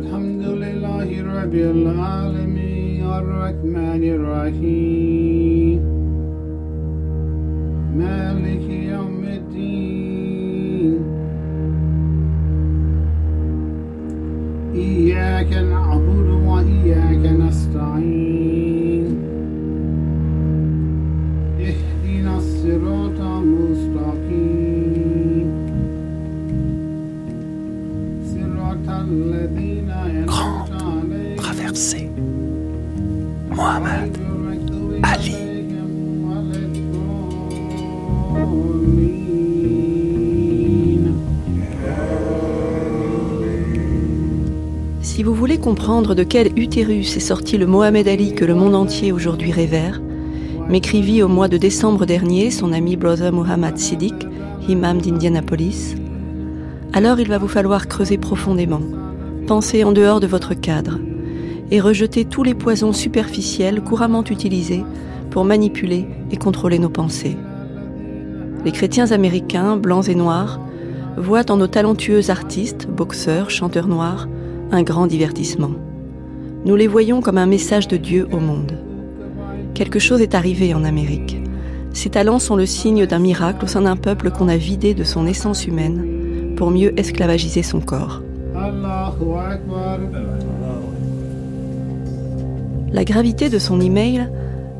الحمد لله رب العالمين الرحمن الرحيم مالك يوم الدين إياك نعبد وإياك نستعين Si vous voulez comprendre de quel utérus est sorti le Mohamed Ali que le monde entier aujourd'hui révère, m'écrivit au mois de décembre dernier son ami Brother Muhammad Siddiq, imam d'Indianapolis, alors il va vous falloir creuser profondément, penser en dehors de votre cadre et rejeter tous les poisons superficiels couramment utilisés pour manipuler et contrôler nos pensées. Les chrétiens américains, blancs et noirs, voient en nos talentueux artistes, boxeurs, chanteurs noirs, un grand divertissement. Nous les voyons comme un message de Dieu au monde. Quelque chose est arrivé en Amérique. Ces talents sont le signe d'un miracle au sein d'un peuple qu'on a vidé de son essence humaine pour mieux esclavagiser son corps. La gravité de son email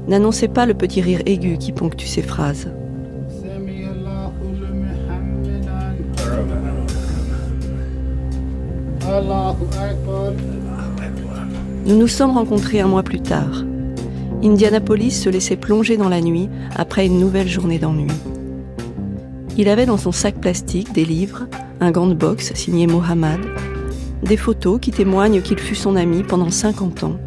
n'annonçait pas le petit rire aigu qui ponctue ses phrases. Nous nous sommes rencontrés un mois plus tard. Indianapolis se laissait plonger dans la nuit après une nouvelle journée d'ennui. Il avait dans son sac plastique des livres, un gant de boxe signé Mohammad, des photos qui témoignent qu'il fut son ami pendant 50 ans,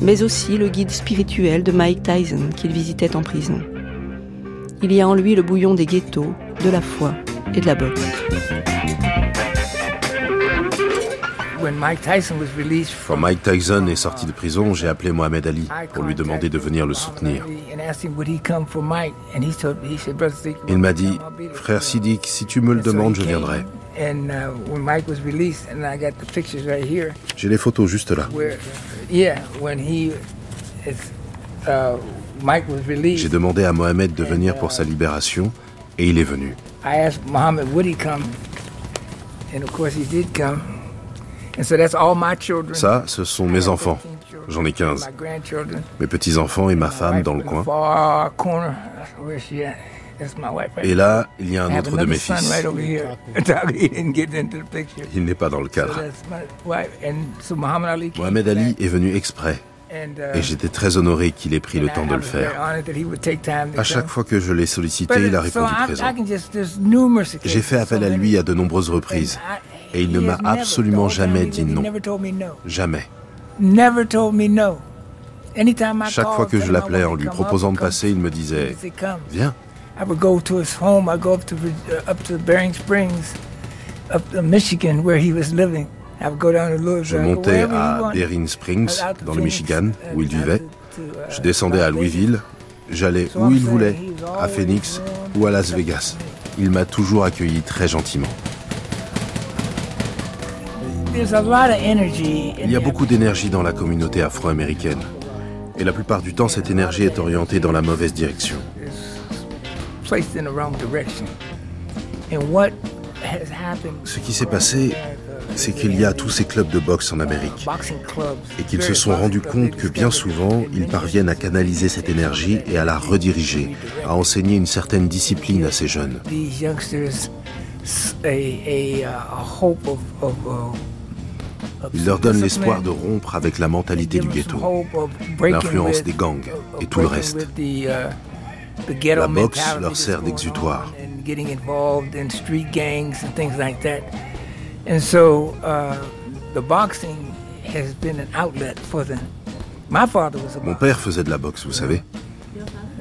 mais aussi le guide spirituel de Mike Tyson qu'il visitait en prison. Il y a en lui le bouillon des ghettos, de la foi et de la boxe. Quand Mike Tyson est sorti de prison, j'ai appelé Mohamed Ali pour lui demander de venir le soutenir. Il m'a dit, I'll be there." frère Siddiq, si tu me le demandes, je viendrai. Uh, when Mike was released, and I got the pictures right here, J'ai les photos juste là. where, yeah, when he, it's, uh, Mike was released. J'ai demandé à Mohamed de venir pour sa libération et il est venu. I asked Muhammad, would he come? And of course he did come. Ça, ce sont mes enfants. J'en ai 15. My grandchildren. Mes petits-enfants et ma My femme dans le coin. Et là, il y a un autre de mes fils. Il n'est pas dans le cadre. Mohamed Ali est venu exprès and, uh, et j'étais très honoré qu'il ait pris le temps de le faire. honored that he would take time to À chaque fois que je l'ai sollicité, il a répondu présent. J'ai fait appel à lui à de nombreuses reprises et il ne m'a absolument jamais dit non. Jamais. Never told me no. Anytime I Chaque fois que je l'appelais en lui proposant de would passer, il me disait. Viens. I would go to his home. I go up to uh, up to Bering Springs, up to Michigan, where he was living. I would go down to Louisville. Je montais à. Berrien Springs, dans le Michigan, où il vivait. uh, Je descendais à. Louisville. J'allais où il voulait, à Phoenix ou à Las Vegas. Il m'a toujours accueilli très gentiment. Il y a beaucoup d'énergie dans la communauté afro-américaine. Et la plupart du temps, cette énergie est orientée dans la mauvaise direction. It's placed in the wrong direction. And what has happened? Ce qui s'est passé, c'est qu'il y a tous ces clubs de boxe en Amérique. Et qu'ils se sont rendus compte que bien souvent, ils parviennent à canaliser cette énergie et à la rediriger, à enseigner une certaine discipline à ces jeunes. Ils leur discipline. l'espoir de rompre avec la mentalité du ghetto. l'influence des gangs et tout le reste. La boxe leur sert d'exutoire. on and getting involved in street gangs and things like that. And so uh, the boxing has been an outlet for them. My father was a Mon boxer. père faisait de la boxe, vous savez.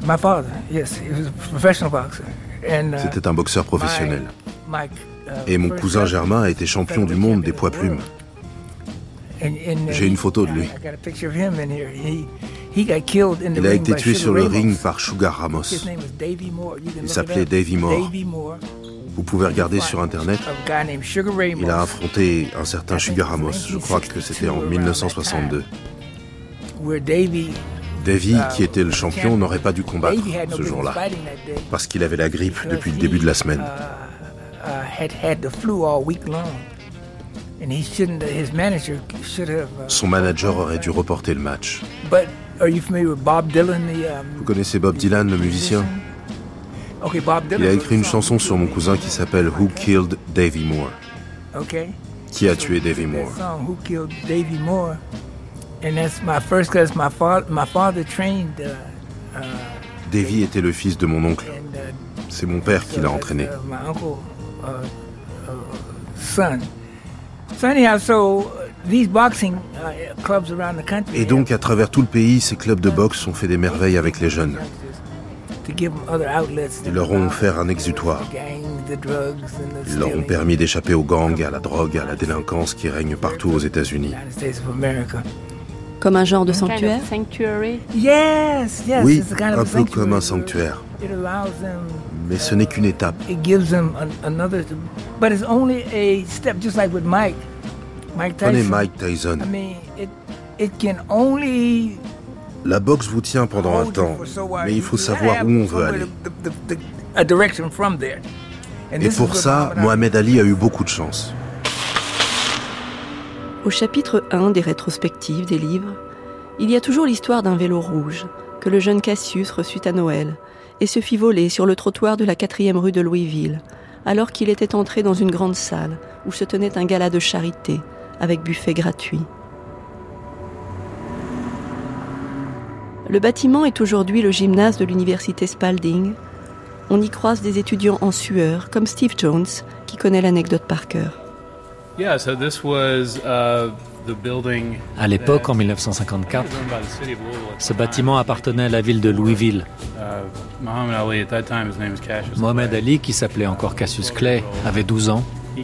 My father, yes, he was a professional boxer. And, uh, C'était un boxeur professionnel. uh, Et mon cousin Germain a été champion du monde des poids plumes. Uh, J'ai une photo de lui. Il a été tué sur le ring par Sugar Ramos. Il s'appelait. Davy Moore. Vous pouvez regarder sur internet. A guy named Sugar Ramos. Il a affronté un certain Sugar Ramos. Je crois que c'était en 1962. Where Davy, Davy, qui était le champion, n'aurait pas dû combattre ce jour-là parce qu'il avait la grippe depuis le début de la semaine. Son manager aurait dû reporter le match. But are you familiar with Bob Dylan, the um, Vous connaissez Bob Dylan, le musicien? Okay, Bob Dylan. Il a wrote écrit une song. chanson sur mon cousin qui s'appelle Who Killed Davy Moore Okay. Qui a tué Davy Moore? song, Who Killed Davy Moore? And that's my first cause my father, my father trained, uh, uh, Davy était le fils de mon oncle. uh, C'est mon père qui l'a entraîné. Et donc, à travers tout le pays, ces clubs de boxe ont fait des merveilles avec les jeunes. Ils leur ont offert un exutoire. Ils leur ont permis d'échapper aux gangs, à la drogue, à la délinquance qui règne partout aux États-Unis. United States of America. Comme un genre de sanctuaire? Oui, it's a kind of un peu comme un sanctuaire. Where It allows them. Mais ce n'est qu'une étape. It gives them an, another, but it's only a step, just like with Mike. Mike Tyson. Prenez Mike Tyson. I mean, it it can only. La boxe vous tient pendant un temps, mais il faut savoir où on veut aller. Et pour ça, Mohamed Ali a eu beaucoup de chance. Au chapitre 1 des rétrospectives des livres, il y a toujours l'histoire d'un vélo rouge que le jeune Cassius reçut à Noël et se fit voler sur le trottoir de la quatrième rue de Louisville, alors qu'il était entré dans une grande salle où se tenait un gala de charité avec buffet gratuit. Le bâtiment est aujourd'hui le gymnase de l'université Spalding. On y croise des étudiants en sueur, comme Steve Jones, qui connaît l'anecdote par cœur. Uh. À l'époque, en was 1954, owned by the city of Louisville at the ce time. bâtiment appartenait à la ville de Louisville. Uh, Cassius. Mohamed. Ali, qui s'appelait encore Cassius Clay, avait 12 ans. Uh,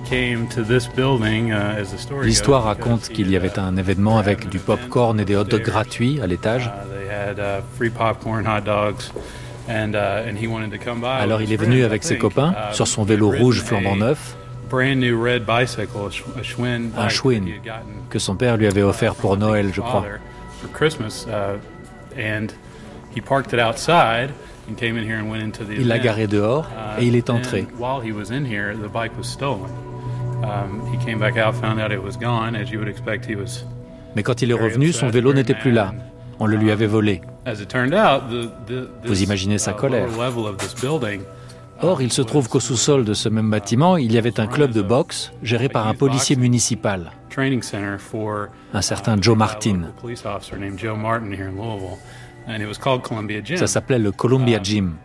L'histoire raconte qu'il y avait uh, un événement avec du pop-corn et des hot dogs gratuits à l'étage. Alors il est venu avec ses copains Uh, sur son vélo rouge flambant neuf Brand new red bicycle, a, Sch- a Schwinn Un Schwinn que son père lui avait offert pour Noël, je crois. for Christmas, uh, and he parked it outside and came in here and went into the Il l'a garé dehors Uh, et il est entré. While he was in here, the bike was stolen. Um, he came back out, found out it was gone. As you would expect, he was. Mais quand il est revenu, son vélo n'était plus là. On le lui avait volé. As it turned out, the, the, Vous imaginez sa uh, colère. Or, il se trouve qu'au sous-sol de ce même bâtiment, il y avait un club de boxe géré par un policier municipal. Un certain uh, Joe Martin. Gym. Ça s'appelait le Columbia Gym.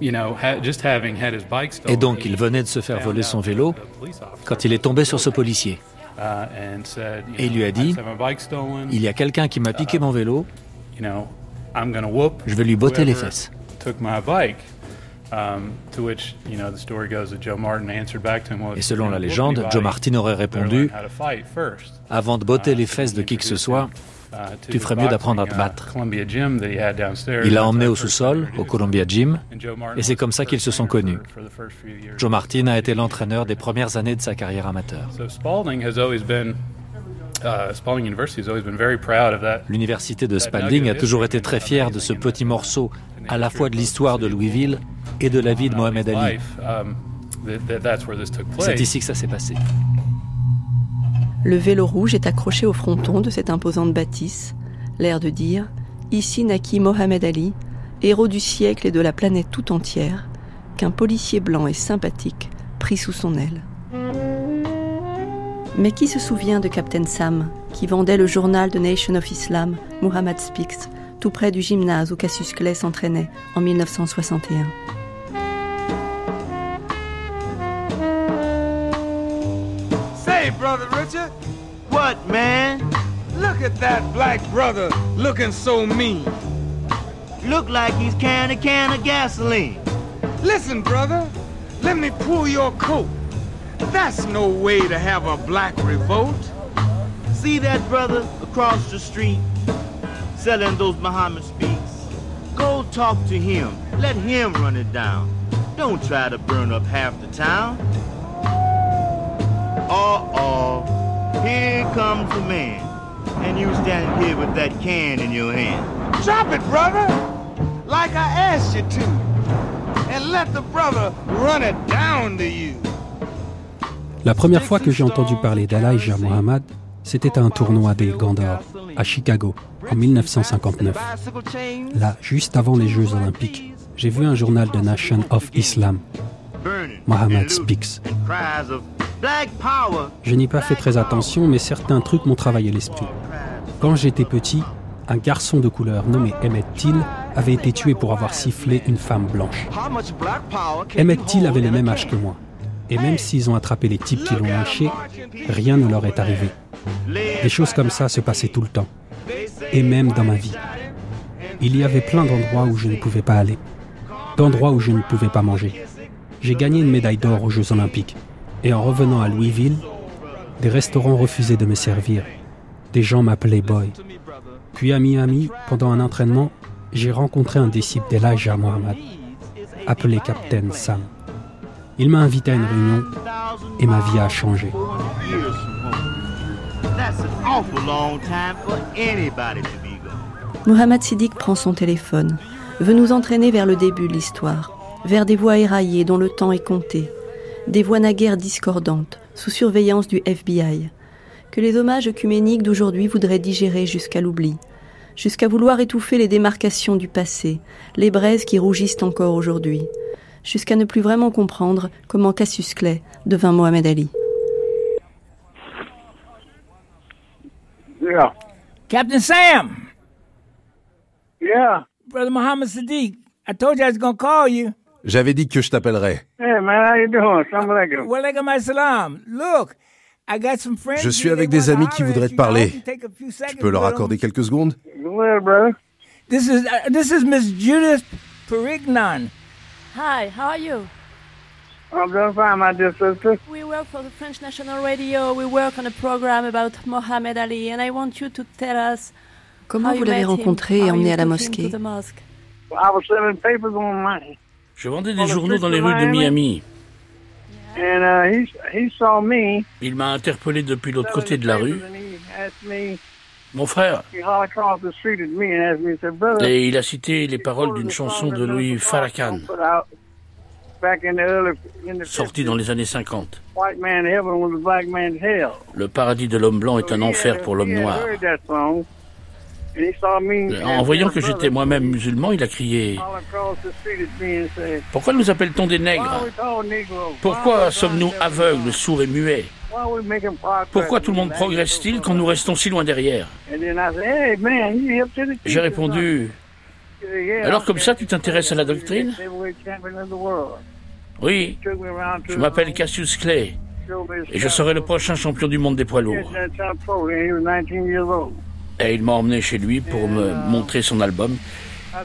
Bike stolen, Et donc, il venait de se faire voler son vélo quand il est tombé sur ce policier. uh, Et il lui a "I dit. Il y a quelqu'un qui m'a piqué mon vélo, je vais lui botter les fesses. Et selon la légende, Joe Martin aurait répondu. Avant de botter Uh, les fesses de qui que ce soit, uh, tu ferais mieux d'apprendre à te battre. Il l'a emmené au sous-sol, au. Columbia Gym, et c'est comme ça qu'ils se sont connus. Joe Martin a été l'entraîneur des premières années de sa carrière amateur. L'université de Spalding a toujours été très fière de ce petit morceau, à la fois de l'histoire de Louisville et de la vie de Mohamed Ali. C'est ici que ça s'est passé. Le vélo rouge est accroché au fronton de cette imposante bâtisse, l'air de dire Ici naquit Mohamed Ali, héros du siècle et de la planète tout entière, qu'un policier blanc et sympathique prit sous son aile. Mais qui se souvient de Captain Sam, qui vendait le journal de Nation of Islam, Muhammad Speaks, tout près du gymnase où Cassius Clay s'entraînait en 1961 Say, brother Richard. What, man? Look at that black brother looking so mean. Look like he's carrying a can of gasoline. Listen, brother, let me pull your coat. That's no way to have a black revolt. See that brother across the street? Selling those Muhammad speaks? Go talk to him. Let him run it down. Don't try to burn up half the town. Uh-oh. Here comes the man. And you standing here with that can in your hand. Drop it, brother, like I asked you to. And let the brother run it down to you. La première fois que j'ai entendu parler d'Elijah Muhammad, c'était un tournoi des Gandhar, à Chicago, en 1959. Là, juste avant les Jeux Olympiques, j'ai vu un journal de Nation of Islam, Muhammad Speaks. Je n'y ai pas fait très attention, mais certains trucs m'ont travaillé l'esprit. Quand j'étais petit, un garçon de couleur nommé Emmett Till avait été tué pour avoir sifflé une femme blanche. Emmett Till avait le même âge que moi. Et même s'ils ont attrapé les types qui l'ont lynché, rien ne leur est arrivé. Des choses comme ça se passaient tout le temps. Et même dans ma vie. Il y avait plein d'endroits où je ne pouvais pas aller. D'endroits où je ne pouvais pas manger. J'ai gagné une médaille d'or aux Jeux Olympiques. Et en revenant à Louisville, des restaurants refusaient de me servir. Des gens m'appelaient Boy. Puis à Miami, pendant un entraînement, j'ai rencontré un disciple d'Elijah Muhammad, appelé Captain Sam. Il m'a invité à une réunion et ma vie a changé. Muhammad Siddiq prend son téléphone, veut nous entraîner vers le début de l'histoire, vers des voies éraillées dont le temps est compté, des voies naguère discordantes, sous surveillance du FBI, que les hommages œcuméniques d'aujourd'hui voudraient digérer jusqu'à l'oubli, jusqu'à vouloir étouffer les démarcations du passé, les braises qui rougissent encore aujourd'hui, jusqu'à ne plus vraiment comprendre comment Cassius Clay devint Mohamed Ali. Yeah. Captain Sam. Yeah. Brother Muhammad Sadiq. I told you I was going to call you. J'avais dit que je t'appellerais. Hey man, how you doing? Salam alaikum. Walaikum assalam. Look, I got some friends. Je suis avec des amis qui voudraient te you. parler. Tu peux leur accorder quelques secondes? Brother. This is uh, this is Miss Judith Perignon. Hi, how are you? I'm doing fine, my dear sister. We work for the French National Radio. We work on a program about Mohammed Ali, and I want you to tell us Comment how vous you l'avez met him, rencontré et emmené à la mosquée to the mosque. I was selling papers on my, Je vendais des journaux dans les rues de Miami. and uh, he he saw me. Il m'a interpellé depuis l'autre côté de la rue. Mon frère. Et il a cité les paroles d'une chanson de Louis Farrakhan, sortie dans les années 50. white man heaven was a black man's hell. Le paradis de l'homme blanc est un enfer pour l'homme noir. me En voyant que j'étais moi-même musulman, il a crié Pourquoi nous appelle-t-on des nègres? Pourquoi sommes-nous aveugles, sourds et muets? Pourquoi tout le monde progresse-t-il quand nous restons si loin derrière J'ai répondu Alors comme ça, tu t'intéresses à la doctrine. Oui, je m'appelle Cassius Clay et je serai le prochain champion du monde des poids lourds. That top pro, and he was 19 years old. Et il m'a emmené chez lui pour me montrer son album.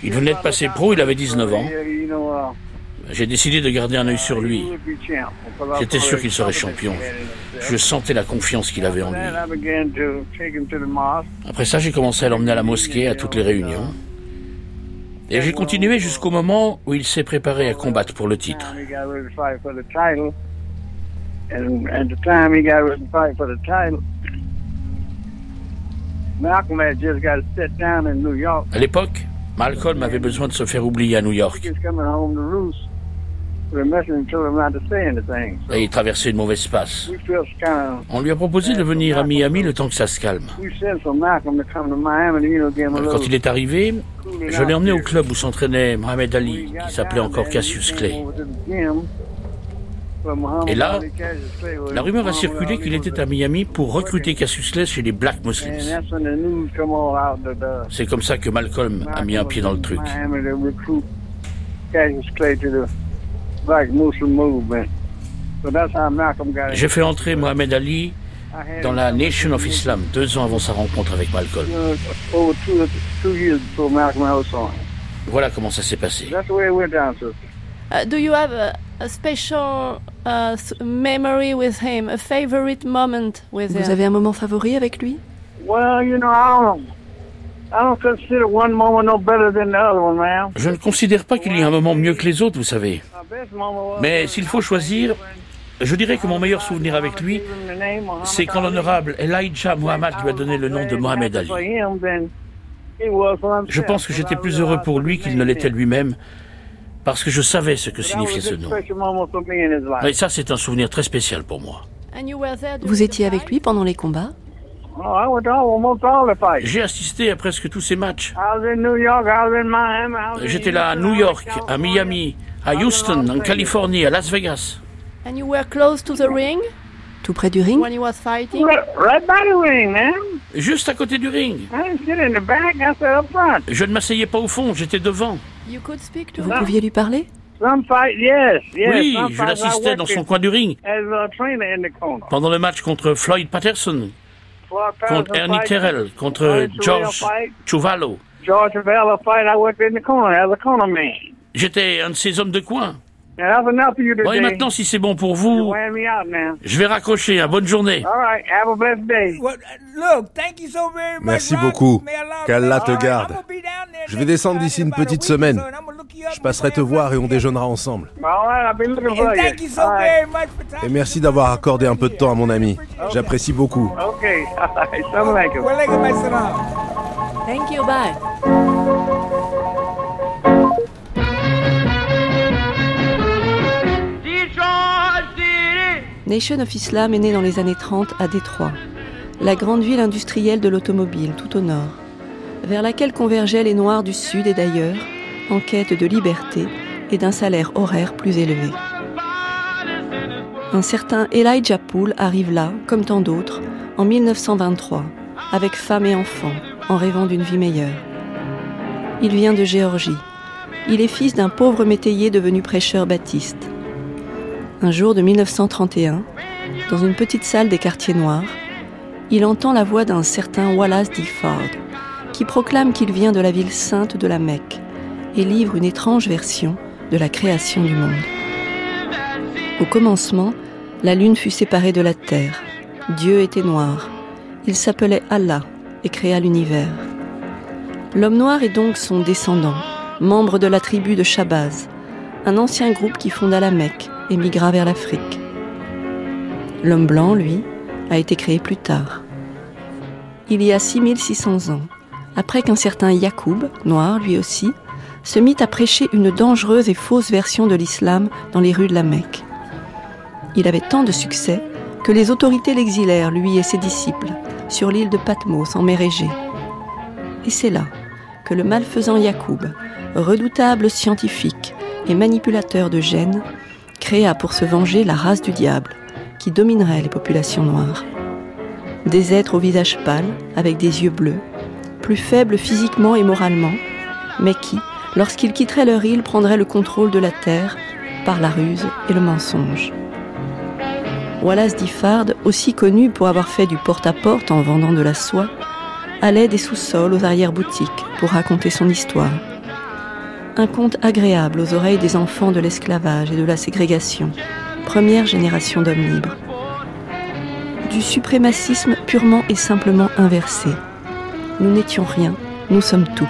Il venait de passer pro, il avait 19 ans. J'ai décidé de garder un œil sur lui. champ. J'étais sûr qu'il serait champion. Je sentais la confiance qu'il avait en lui. Après ça, j'ai commencé à l'emmener à la mosquée, à toutes les réunions. Et j'ai continué jusqu'au moment où il s'est préparé à combattre pour le titre. À l'époque, Malcolm avait besoin de se faire oublier à New York. Et il traversait une mauvaise passe. On lui a proposé de venir à Miami le temps que ça se calme. Quand il est arrivé, je l'ai emmené au club où s'entraînait Mohamed Ali, qui s'appelait encore Cassius Clay. Et là, La rumeur a circulé qu'il était à Miami pour recruter Cassius Clay chez les Black Muslims. uh, C'est comme ça que Malcolm a mis un pied dans le truc. J'ai fait entrer Mohamed Ali dans la Nation of Islam, deux ans avant sa rencontre avec Malcolm. Voilà comment ça s'est passé. That's the way it went down, sister. Uh, do you have a, a special uh, memory with him, a favorite moment with him? Vous avez un moment favori avec lui? Well, you know, I don't, I don't consider one moment no better than the other one, man. Je ne considère pas qu'il y ait un moment mieux que les autres, vous savez. Mais s'il faut choisir, je dirais que mon meilleur souvenir avec lui, c'est quand l'honorable Elijah Muhammad lui a donné le nom de Mohamed Ali. Je pense que j'étais plus heureux pour lui qu'il ne l'était lui-même, parce que je savais ce que signifiait ce nom. Et ça, c'est un souvenir très spécial pour moi. And you were there during Vous étiez avec lui pendant les combats? J'ai assisté à presque tous ces matchs. J'étais là à New York, à Miami, à Houston, en Californie, à Las Vegas. And you were close to the ring? Tout près du ring? When he was fighting? Right, right by the ring, man. Juste à côté du ring. I didn't sit in the back, I sat up front. Je ne m'asseyais pas au fond, j'étais devant. You could speak to Vous him? pouviez lui parler? Some fight, yes, yes. Oui, some je l'assistais dans son in coin du ring. As a trainer in the corner. Pendant le match contre Floyd Patterson, Floyd contre Patterson Ernie fight, Terrell, contre George Chuvalo. George Vella fight, I worked in the corner as a corner man. J'étais un de ces hommes de coin. Bon, et maintenant, si c'est bon pour vous, je vais raccrocher. Hein. Bonne journée. Merci beaucoup. Qu'Allah te garde. Je vais descendre d'ici une petite semaine. Je passerai te voir et on déjeunera ensemble. All right, I'll be looking for And you. thank you so All right. very much for Et merci d'avoir accordé un peu de temps à mon ami. J'apprécie beaucoup. Thank you, bye. Nation of Islam est né dans les années 30 à Détroit, la grande ville industrielle de l'automobile tout au nord, vers laquelle convergeaient les Noirs du Sud et d'ailleurs, en quête de liberté et d'un salaire horaire plus élevé. Un certain Elijah Poole arrive là, comme tant d'autres, en 1923, avec femme et enfants, en rêvant d'une vie meilleure. Il vient de Géorgie. Il est fils d'un pauvre métayer devenu prêcheur baptiste. Un jour de 1931, dans une petite salle des quartiers noirs, il entend la voix d'un certain Wallace D. Fard, qui proclame qu'il vient de la ville sainte de la Mecque et livre une étrange version de la création du monde. Au commencement, la lune fut séparée de la terre. Dieu était noir. Il s'appelait Allah et créa l'univers. L'homme noir est donc son descendant, membre de la tribu de Shabazz, un ancien groupe qui fonda la Mecque et migra vers l'Afrique. L'homme blanc, lui, a été créé plus tard. Il y a 6600 ans, après qu'un certain Yacoub, noir lui aussi, se mit à prêcher une dangereuse et fausse version de l'islam dans les rues de la Mecque. Il avait tant de succès que les autorités l'exilèrent, lui et ses disciples, sur l'île de Patmos en mer Égée. Et c'est là que le malfaisant Yacoub, redoutable scientifique et manipulateur de gènes, créa pour se venger la race du diable qui dominerait les populations noires. Des êtres au visage pâle, avec des yeux bleus, plus faibles physiquement et moralement, mais qui, lorsqu'ils quitteraient leur île, prendraient le contrôle de la terre par la ruse et le mensonge. Wallace Diffard, aussi connu pour avoir fait du porte-à-porte en vendant de la soie, allait des sous-sols aux arrière-boutiques pour raconter son histoire. Un conte agréable aux oreilles des enfants de l'esclavage et de la ségrégation, première génération d'hommes libres. Du suprémacisme purement et simplement inversé. Nous n'étions rien, nous sommes tout.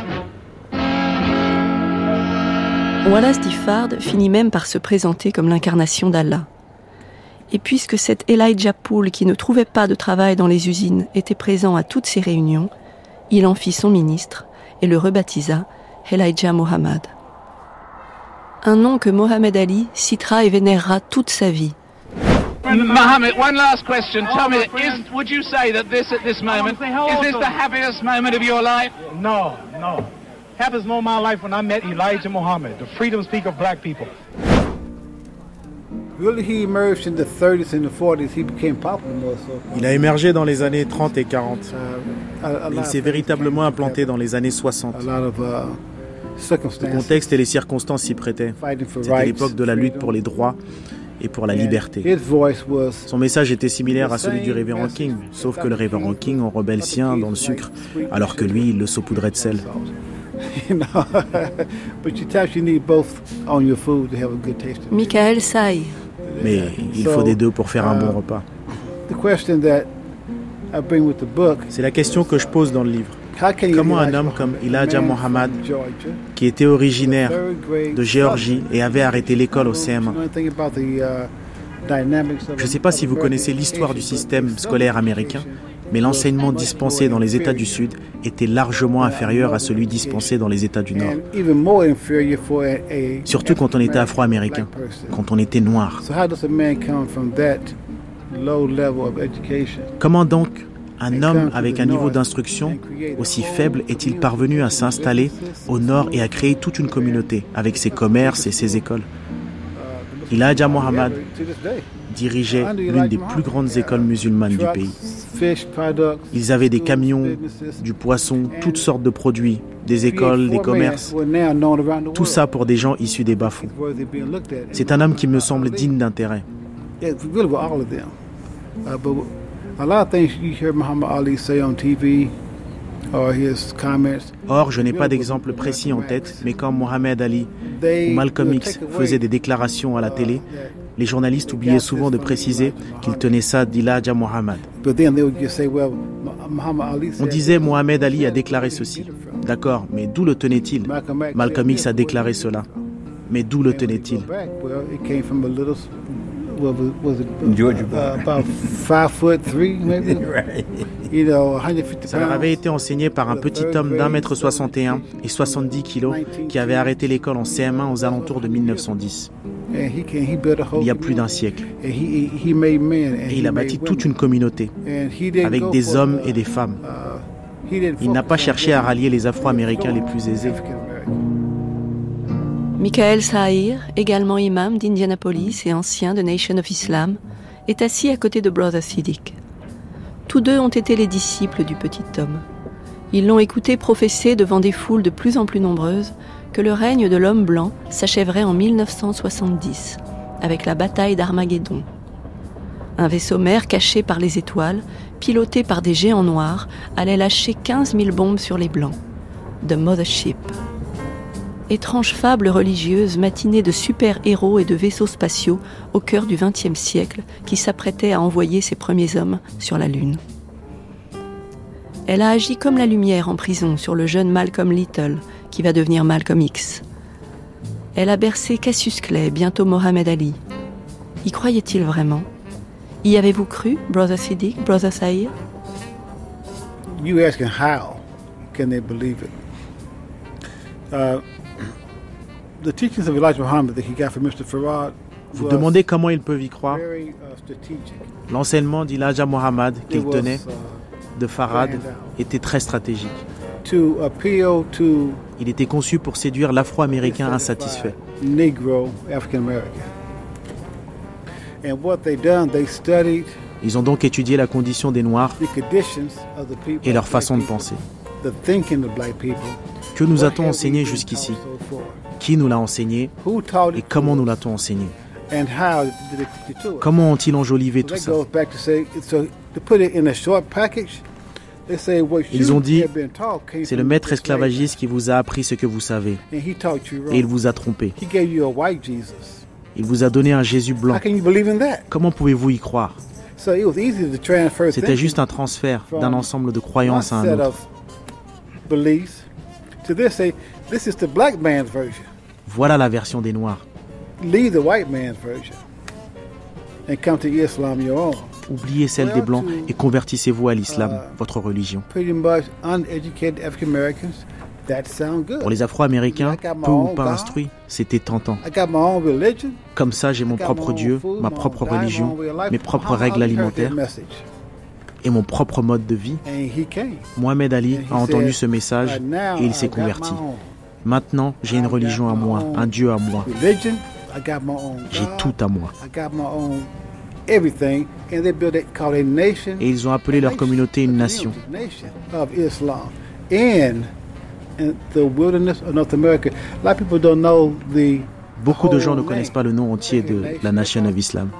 Wallace Diffard finit même par se présenter comme l'incarnation d'Allah. Et puisque cet Elijah Poole qui ne trouvait pas de travail dans les usines était présent à toutes ces réunions, il en fit son ministre et le rebaptisa Elijah Muhammad. Un nom que Mohamed Ali citera et vénérera toute sa vie. Mohammed, one last question. Tell me, is, would you say that this at this moment is this the happiest moment of your life? No, no. Happiest moment of my life when I met Elijah Muhammad, the freedom speaker of black people. Really, he emerged in the 30s and the 40s. He became popular more so. Il a émergé dans les années 30 et 40. a- a Et lot il s'est véritablement implanté dans les années 60. Le circumstances. contexte et les circonstances s'y prêtaient. Fighting for C'était l'époque de la lutte pour les droits et pour la liberté. Son message était similaire à celui du révérend King, sauf que le révérend King enrobait le sien dans le sucre, alors que lui, il le saupoudrait de sel. Michael Say. Mais il faut des deux pour faire un bon repas. C'est la question que je pose dans le livre. Comment un homme comme Elijah Muhammad, qui était originaire de Géorgie et avait arrêté l'école au CM1, je ne sais pas si vous connaissez l'histoire du système scolaire américain, mais l'enseignement dispensé dans les États du Sud était largement inférieur à celui dispensé dans les États du Nord. Surtout quand on était afro-américain, quand on était noir. Comment donc un homme avec un niveau d'instruction aussi faible est-il parvenu à s'installer au nord et à créer toute une communauté avec ses commerces et ses écoles? Elijah Muhammad dirigeait l'une des plus grandes écoles musulmanes du pays. Ils avaient des camions, du poisson, toutes sortes de produits, des écoles, des commerces. Tout ça pour des gens issus des bas-fonds. C'est un homme qui me semble digne d'intérêt. Or, je n'ai pas d'exemple précis en tête, mais quand Mohamed Ali ou Malcolm X faisaient des déclarations à la télé, les journalistes oubliaient souvent de préciser qu'ils tenaient ça d'Ilaja Mohammed. On disait Mohamed Ali a déclaré ceci. D'accord, mais d'où le tenait-il? Malcolm X a déclaré cela. Mais d'où le tenait-il? Ça leur avait été enseigné par un petit homme d'un mètre 61 et 70 kilos qui avait arrêté l'école en CM1 aux alentours de 1910. Il y a plus d'un siècle. Et il a bâti toute une communauté avec des hommes et des femmes. Il n'a pas cherché à rallier les Afro-Américains les plus aisés. Michael Sahir, également imam d'Indianapolis et ancien de Nation of Islam, est assis à côté de Brother Siddiq. Tous deux ont été les disciples du petit homme. Ils l'ont écouté professer devant des foules de plus en plus nombreuses que le règne de l'homme blanc s'achèverait en 1970, avec la bataille d'Armageddon. Un vaisseau mère caché par les étoiles, piloté par des géants noirs, allait lâcher 15 000 bombes sur les blancs. The Mothership étrange fable religieuse matinée de super-héros et de vaisseaux spatiaux au cœur du XXe siècle qui s'apprêtait à envoyer ses premiers hommes sur la Lune. Elle a agi comme la lumière en prison sur le jeune Malcolm Little, qui va devenir Malcolm X. Elle a bercé Cassius Clay, bientôt Mohamed Ali. Y croyait-il vraiment? Y avez-vous cru, Brother Siddiq, Brother Saïr You asking how can they believe it? Uh, vous demandez comment ils peuvent y croire L'enseignement d'Elijah Muhammad qu'il tenait de Farad était très stratégique. Il était conçu pour séduire l'Afro-Américain insatisfait. Ils ont donc étudié la condition des Noirs et leur façon de penser. Que nous a-t-on enseigné jusqu'ici Qui nous l'a enseigné et comment nous l'a-t-on enseigné Comment ont-ils enjolivé tout ça Ils ont dit, c'est le maître esclavagiste qui vous a appris ce que vous savez. Et il vous a trompé. Il vous a donné un Jésus blanc. Comment pouvez-vous y croire? C'était juste un transfert d'un ensemble de croyances à un autre. Voilà la version des Noirs. Oubliez celle des Blancs et convertissez-vous à l'islam, uh, votre religion. Pour les Afro-Américains, peu ou pas instruits, c'était tentant. Comme ça, j'ai mon propre Dieu, ma propre religion, mes propres règles alimentaires et mon propre mode de vie. Mohamed Ali a entendu ce message et il s'est converti. Maintenant, j'ai une religion à moi, un Dieu à moi. J'ai tout à moi. Et ils ont appelé leur communauté une nation. Beaucoup de gens ne connaissent pas le nom entier de la Nation of Islam.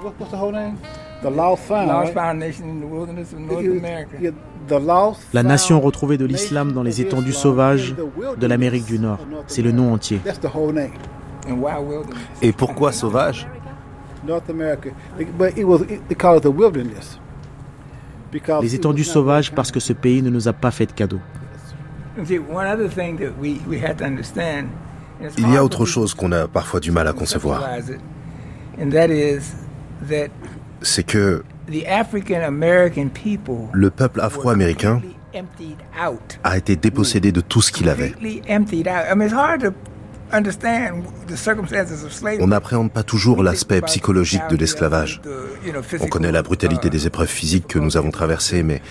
La nation retrouvée de l'islam dans les étendues sauvages de l'Amérique du Nord. C'est le nom entier. Et pourquoi sauvage? North America. But it was they call it the wilderness. Because Les étendues sauvages parce que ce pays ne nous a pas fait de cadeaux. And see, one other thing that we, we have to understand. and it's Il y a autre chose qu'on a parfois du mal à concevoir. conceptualize it, And that is that C'est que le peuple afro-américain emptied out. a été dépossédé de tout ce qu'il avait. Completely emptied out. I mean, it's hard to understand the circumstances of slavery. On n'appréhende pas toujours l'aspect psychologique de l'esclavage. On connaît la brutalité des épreuves physiques que nous avons traversées, mais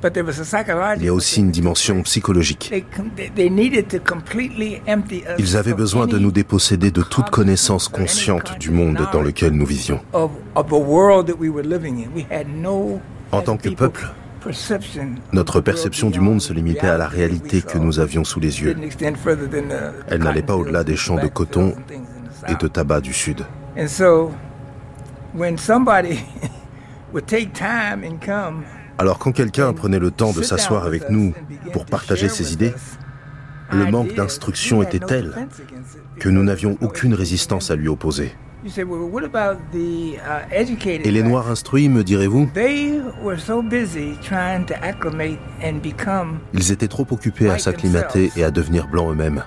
But there was a il psychological. y a aussi une dimension psychologique. They, com- they- they needed to completely empty us Ils avaient besoin de nous déposséder de toute connaissance consciente du monde dans lequel nous vivions. En tant que peuple, notre perception du monde se limitait à la réalité que nous avions sous les yeux. Elle n'allait pas au-delà des champs de coton et de tabac du Sud. Alors quand quelqu'un prenait le temps de s'asseoir avec nous pour partager ses idées, le manque d'instruction était tel que nous n'avions aucune résistance à lui opposer. Uh? Et les? Noirs instruits, me direz-vous? Ils étaient trop occupés à s'acclimater et à devenir blancs eux-mêmes.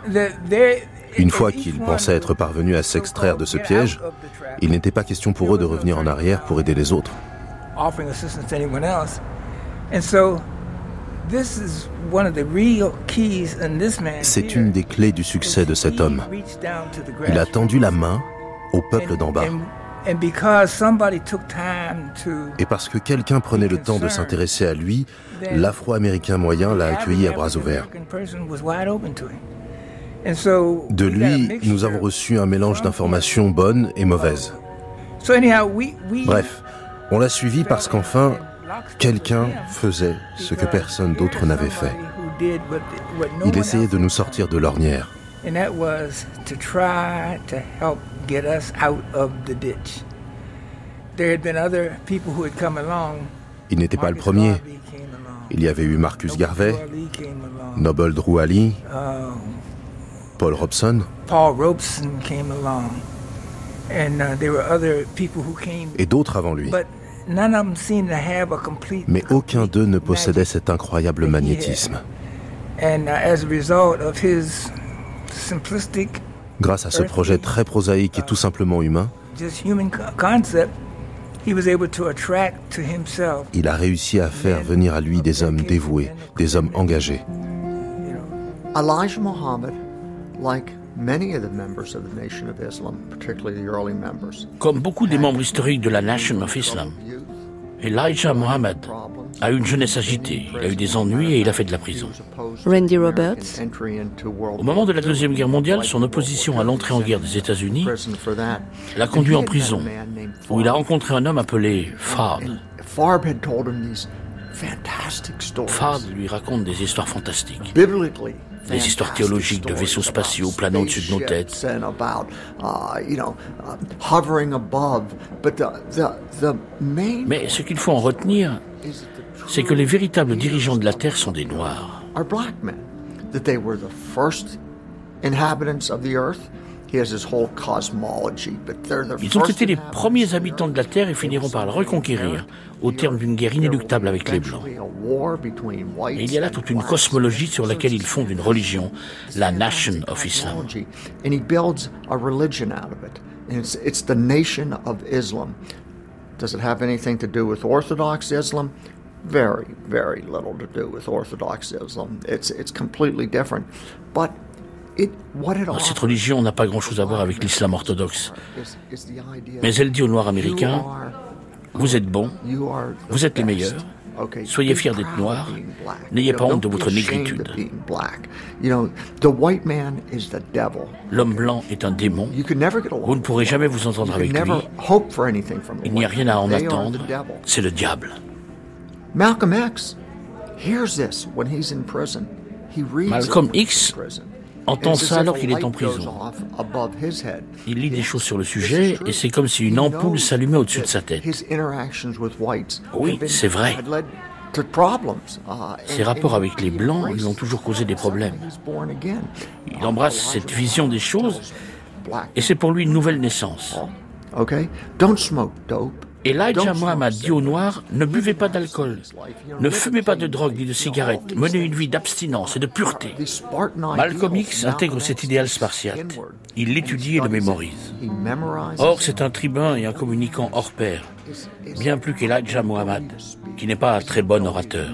Une fois qu'ils pensaient être parvenus à s'extraire de ce piège, il n'était pas question pour eux de revenir en arrière pour aider les autres. C'est une des clés du succès de cet homme. Il a tendu la main au peuple d'en bas. And, and because somebody took time to Et parce que quelqu'un prenait le temps de s'intéresser à lui, l'Afro-Américain moyen l'a accueilli à bras ouverts. De lui, nous avons reçu un mélange d'informations bonnes et mauvaises. So anyhow, we, we Bref, on l'a suivi parce qu'enfin, quelqu'un faisait ce que personne d'autre n'avait fait. Il essayait de nous sortir de l'ornière. and that was to try to help get us out of the ditch. There had been other people who had come along. Il n'était pas le premier. Il y avait eu Marcus Garvey. Noble Drew Ali, Uh, Paul Robson Paul Robeson came along. And there were other people who came. et d'autres avant lui. But none of them seemed to have a complete. Mais aucun d'eux ne possédait cet incroyable magnétisme. And uh, as a result of his simplistic, Grâce à ce projet très prosaïque et tout simplement humain, just human co- concept, he was able to attract to himself il a réussi à faire venir à lui des hommes dévoués, des hommes engagés. Elijah Muhammad, like many of the members of the Nation of Islam, particularly the early members, Comme beaucoup des membres historiques de la Nation of Islam, Elijah Muhammad a eu une jeunesse agitée, il a eu des ennuis et il a fait de la prison. Randy Roberts. Au moment de la Deuxième Guerre mondiale, son opposition à l'entrée en guerre des États-Unis l'a conduit en prison, où il a rencontré un homme appelé Fard. Farb had told him these fantastic stories. Fard lui raconte des histoires fantastiques. Des histoires théologiques de vaisseaux spatiaux planant au-dessus de nos têtes. Mais ce qu'il faut en retenir, c'est que les véritables dirigeants de la Terre sont des Noirs. Ils ont été les premiers habitants de la Terre et finiront par la reconquérir au terme d'une guerre inéluctable avec les Blancs. Et il y a là toute une cosmologie sur laquelle ils fondent une religion, la Nation of Islam. Cosmology. And he builds a religion out of it. And it's, it's the nation of Islam. Does it have anything to do with Orthodox Islam? Very, very little to do with Orthodox Islam. It's, it's completely different. But Cette religion n'a pas grand-chose à voir avec l'islam orthodoxe, mais elle dit aux Noirs américains, vous êtes bons, vous êtes les meilleurs, soyez fiers d'être noirs, n'ayez pas honte de votre négritude. of being black. You know, the white man is the devil. L'homme blanc est un démon, You can never get along. vous ne pourrez jamais vous You entendre can avec never lui, il n'y a rien à en attendre, c'est le diable. Malcolm X entend ça alors qu'il est en prison. Il lit des choses sur le sujet et c'est comme si une ampoule s'allumait au-dessus de sa tête. Oui, c'est vrai. Ses rapports avec les Blancs lui ont toujours causé des problèmes. Il embrasse cette vision des choses et c'est pour lui une nouvelle naissance. Elijah Muhammad dit aux Noirs ne buvez pas d'alcool, ne fumez pas de drogue ni de cigarettes, menez une vie d'abstinence et de pureté. Malcolm X intègre cet idéal spartiate. Il l'étudie et le mémorise. Or, c'est un tribun et un communicant hors pair, bien plus qu'Elijah Muhammad, qui n'est pas un très bon orateur.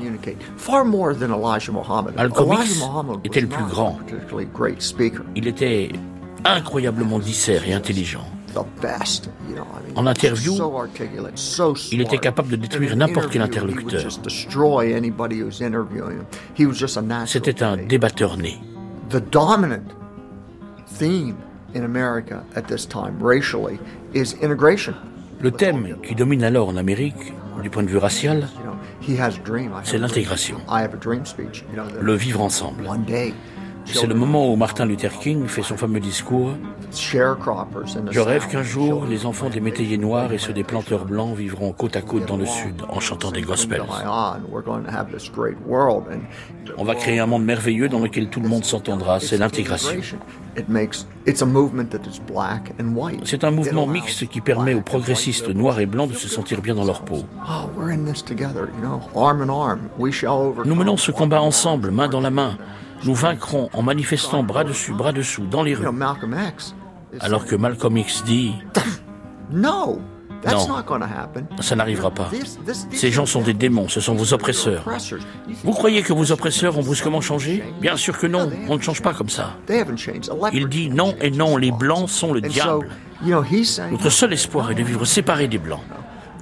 Malcolm X était le plus grand. Il était incroyablement disert et intelligent. En interview, il était capable de détruire n'importe quel interlocuteur. C'était un débatteur né. Le thème qui domine alors en Amérique, du point de vue racial, c'est l'intégration, le vivre ensemble. C'est le moment où Martin Luther King fait son fameux discours. Je rêve qu'un jour, les enfants des métayers noirs et ceux des planteurs blancs vivront côte à côte dans le sud en chantant des gospels. On va créer un monde merveilleux dans lequel tout le monde s'entendra. C'est l'intégration. C'est un mouvement mixte qui permet aux progressistes noirs et blancs de se sentir bien dans leur peau. Nous menons ce combat ensemble, main dans la main. Nous vaincrons en manifestant bras dessus, bras dessous, dans les rues. Alors que Malcolm X dit Non, ça n'arrivera pas. Ces gens sont des démons, ce sont vos oppresseurs. Vous croyez que vos oppresseurs ont brusquement changé Bien sûr que non, on ne change pas comme ça. Il dit non et non, les blancs sont le diable. Notre seul espoir est de vivre séparés des blancs.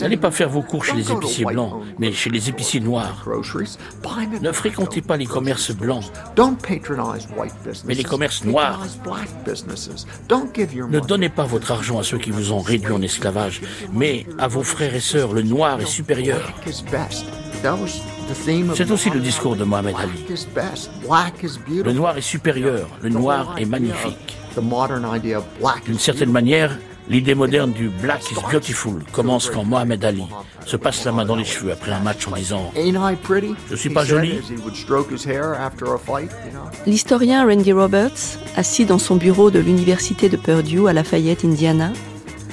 N'allez pas faire vos cours chez les épiciers blancs, mais chez les épiciers noirs. Ne fréquentez pas les commerces blancs, mais les commerces noirs. Ne donnez pas votre argent à ceux qui vous ont réduit en esclavage, mais à vos frères et sœurs. Le noir est supérieur. C'est aussi le discours de Mohamed Ali. Le noir est supérieur, le noir est magnifique. D'une certaine manière, l'idée moderne du Black is beautiful commence quand Mohamed Ali se passe la main dans les cheveux après un match en disant Je suis pas joli. L'historien Randy Roberts, assis dans son bureau de l'université de Purdue à Lafayette, Indiana,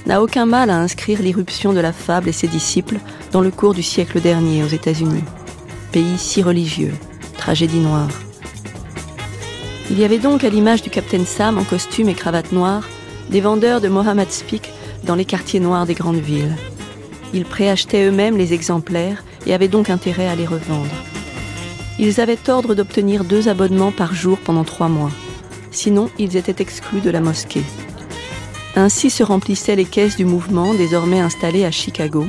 n'a aucun mal à inscrire l'irruption de la fable et ses disciples dans le cours du siècle dernier aux États-Unis. Pays si religieux, tragédie noire. Il y avait donc, à l'image du capitaine Sam en costume et cravate noire, des vendeurs de Mohammed Speak dans les quartiers noirs des grandes villes. Ils préachetaient eux-mêmes les exemplaires et avaient donc intérêt à les revendre. Ils avaient ordre d'obtenir deux abonnements par jour pendant trois mois. Sinon, ils étaient exclus de la mosquée. Ainsi se remplissaient les caisses du mouvement désormais installé à Chicago,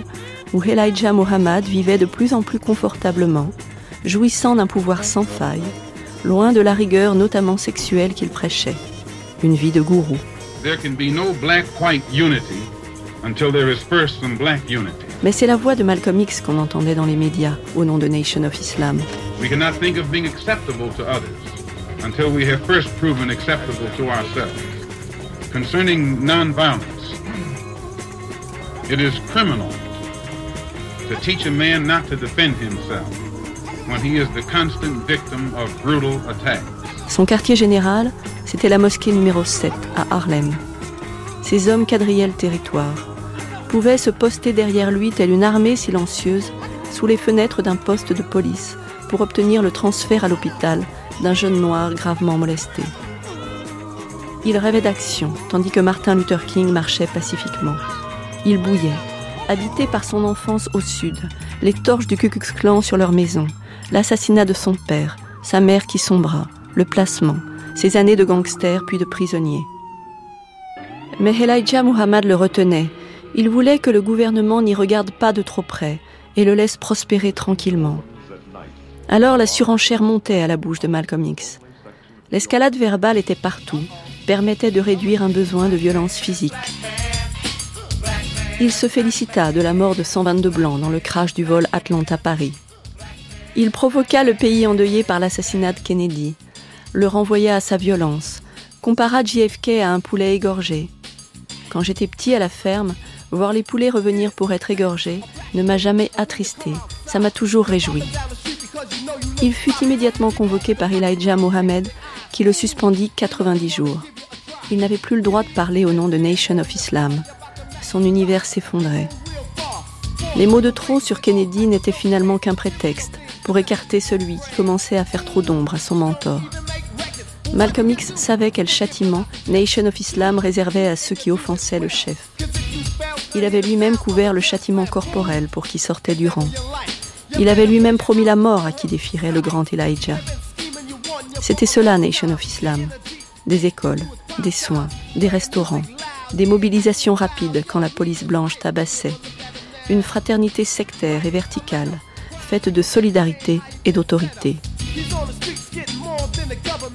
où Elijah Muhammad vivait de plus en plus confortablement, jouissant d'un pouvoir sans faille, loin de la rigueur notamment sexuelle qu'il prêchait, une vie de gourou. Mais c'est la voix de Malcolm X qu'on entendait dans les médias au nom de Nation of Islam. We cannot think of being acceptable to others until we have first proven acceptable to ourselves. Concerning nonviolence, it is criminal to teach a man not to defend himself when he is the constant victim of brutal attacks. Son quartier général, c'était la mosquée numéro 7 à Harlem. Ces hommes quadrillaient le territoire, pouvaient se poster derrière lui telle une armée silencieuse sous les fenêtres d'un poste de police pour obtenir le transfert à l'hôpital d'un jeune noir gravement molesté. Il rêvait d'action, tandis que Martin Luther King marchait pacifiquement. Il bouillait, habité par son enfance au sud, les torches du Ku Klux Klan sur leur maison, l'assassinat de son père, sa mère qui sombra, le placement, ses années de gangster puis de prisonnier. Mais Elijah Muhammad le retenait. Il voulait que le gouvernement n'y regarde pas de trop près et le laisse prospérer tranquillement. Alors la surenchère montait à la bouche de Malcolm X. L'escalade verbale était partout, permettait de réduire un besoin de violence physique. Il se félicita de la mort de 122 Blancs dans le crash du vol Atlanta-Paris. Il provoqua le pays endeuillé par l'assassinat de Kennedy, le renvoya à sa violence, compara JFK à un poulet égorgé. Quand j'étais petit à la ferme, voir les poulets revenir pour être égorgés ne m'a jamais attristé, ça m'a toujours réjoui. Il fut immédiatement convoqué par Elijah Mohammed, qui le suspendit 90 jours. Il n'avait plus le droit de parler au nom de Nation of Islam. Son univers s'effondrait. Les mots de trop sur Kennedy n'étaient finalement qu'un prétexte pour écarter celui qui commençait à faire trop d'ombre à son mentor. Malcolm X savait quel châtiment Nation of Islam réservait à ceux qui offensaient le chef. Il avait lui-même couvert le châtiment corporel pour qui sortait du rang. Il avait lui-même promis la mort à qui défierait le grand Elijah. C'était cela, Nation of Islam. Des écoles, des soins, des restaurants, des mobilisations rapides quand la police blanche tabassait. Une fraternité sectaire et verticale, faite de solidarité et d'autorité.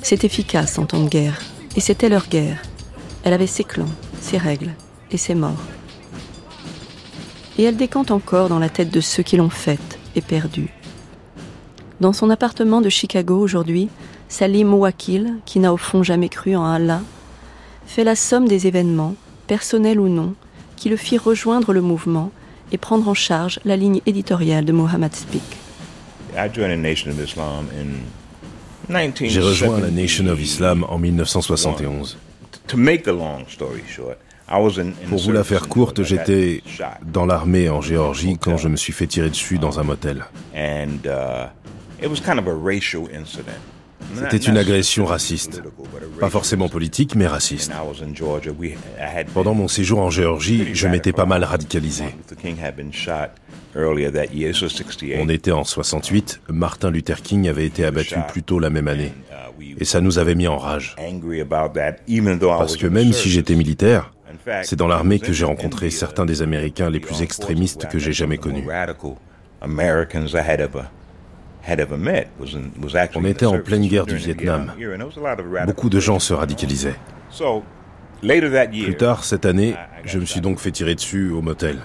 C'est efficace en temps de guerre, et c'était leur guerre. Elle avait ses clans, ses règles et ses morts. Et elle décante encore dans la tête de ceux qui l'ont faite et perdue. Dans son appartement de Chicago aujourd'hui, Salim Ouakil, qui n'a au fond jamais cru en Allah, fait la somme des événements, personnels ou non, qui le firent rejoindre le mouvement et prendre en charge la ligne éditoriale de Mohammed Speak. J'ai rejoint la Nation of Islam en 1971. Pour vous la faire courte, j'étais dans l'armée en Géorgie quand je me suis fait tirer dessus dans un motel. C'était une agression raciste. Pas forcément politique, mais raciste. Pendant mon séjour en Géorgie, je m'étais pas mal radicalisé. On était en 68, Martin Luther King avait été abattu plus tôt la même année. Et ça nous avait mis en rage. Parce que même si j'étais militaire, c'est dans l'armée que j'ai rencontré certains des Américains les plus extrémistes que j'ai jamais connus. On était en pleine guerre du Vietnam. Beaucoup de gens se radicalisaient. Plus tard cette année, je me suis donc fait tirer dessus au motel.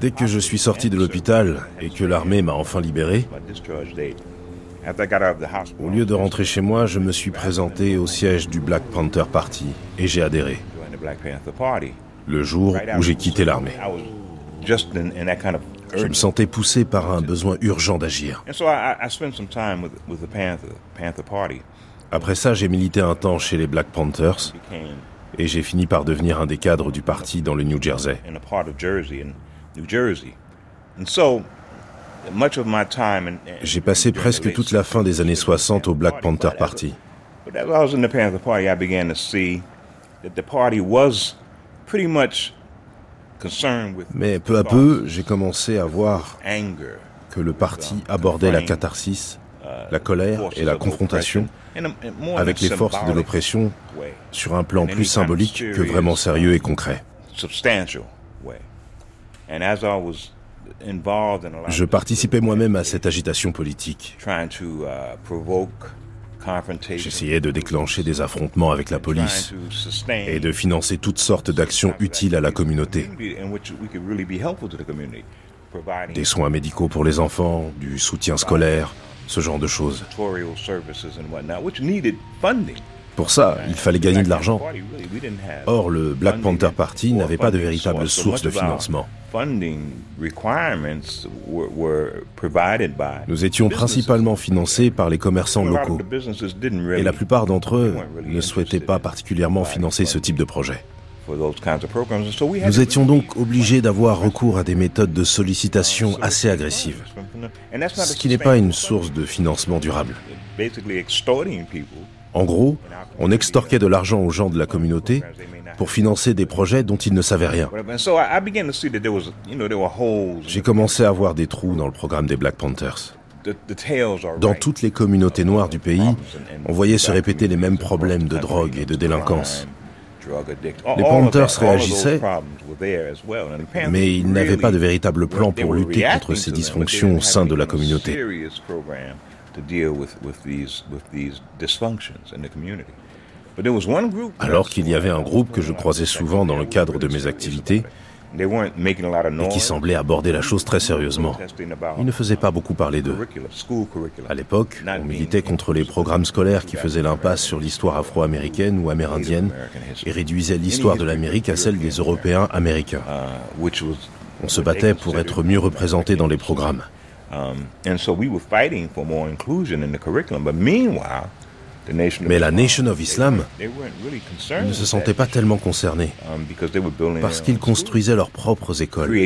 Dès que je suis sorti de l'hôpital et que l'armée m'a enfin libéré, au lieu de rentrer chez moi, je me suis présenté au siège du Black Panther Party et j'ai adhéré. Le jour où j'ai quitté l'armée. Je me sentais poussé par un besoin urgent d'agir. Après ça, j'ai milité un temps chez les Black Panthers et j'ai fini par devenir un des cadres du parti dans le New Jersey. J'ai passé presque toute la fin des années 60 au Black Panther Party. Mais peu à peu, j'ai commencé à voir que le parti abordait la catharsis, la colère et la confrontation avec les forces de l'oppression sur un plan plus symbolique que vraiment sérieux et concret. Je participais moi-même à cette agitation politique. J'essayais de déclencher des affrontements avec la police et de financer toutes sortes d'actions utiles à la communauté. Des soins médicaux pour les enfants, du soutien scolaire, ce genre de choses. Pour ça, il fallait gagner de l'argent. Or, le Black Panther Party n'avait pas de véritable source de financement. Nous étions principalement financés par les commerçants locaux. Et la plupart d'entre eux ne souhaitaient pas particulièrement financer ce type de projet. Nous étions donc obligés d'avoir recours à des méthodes de sollicitation assez agressives, ce qui n'est pas une source de financement durable. En gros, on extorquait de l'argent aux gens de la communauté pour financer des projets dont ils ne savaient rien. J'ai commencé à voir des trous dans le programme des Black Panthers. Dans toutes les communautés noires du pays, on voyait se répéter les mêmes problèmes de drogue et de délinquance. Les Panthers réagissaient, mais ils n'avaient pas de véritable plan pour lutter contre ces dysfonctions au sein de la communauté. Alors qu'il y avait un groupe que je croisais souvent dans le cadre de mes activités et qui semblait aborder la chose très sérieusement. Ils ne faisaient pas beaucoup parler d'eux. À l'époque, on militait contre les programmes scolaires qui faisaient l'impasse sur l'histoire afro-américaine ou amérindienne et réduisaient l'histoire de l'Amérique à celle des Européens américains. On se battait pour être mieux représentés dans les programmes. Mais la Nation of Islam ne se sentait pas tellement concernée parce qu'ils construisaient leurs propres écoles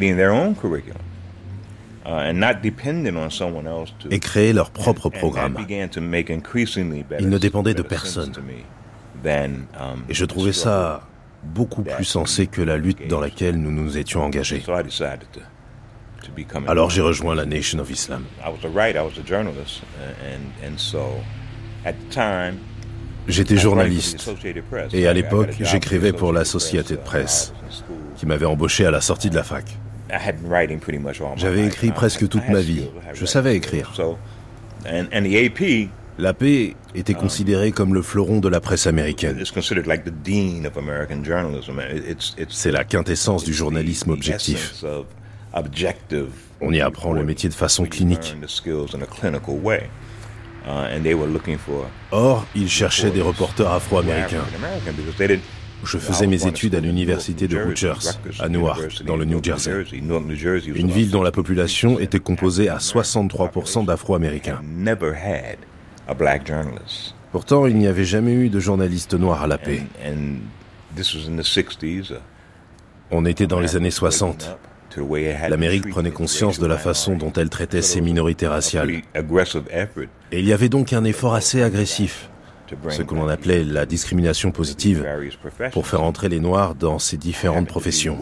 et créaient leurs propres programmes. Ils ne dépendaient de personne. Et je trouvais ça beaucoup plus sensé que la lutte dans laquelle nous nous étions engagés. Alors j'ai rejoint la Nation of Islam. J'étais journaliste et à l'époque j'écrivais pour l'Associated Press qui m'avait embauché à la sortie de la fac. J'avais écrit presque toute ma vie. Je savais écrire. L'AP était considéré comme le fleuron de la presse américaine. C'est la quintessence du journalisme objectif. On y apprend le métier de façon clinique. Or, ils cherchaient des reporters afro-américains. Je faisais mes études à l'université de Rutgers, à Newark, dans le New Jersey, une ville dont la population était composée à 63% d'afro-américains. Pourtant, il n'y avait jamais eu de journaliste noir à la paix. On était dans les années 60. L'Amérique prenait conscience de la façon dont elle traitait ses minorités raciales. Et il y avait donc un effort assez agressif, ce que l'on appelait la discrimination positive, pour faire entrer les Noirs dans ces différentes professions.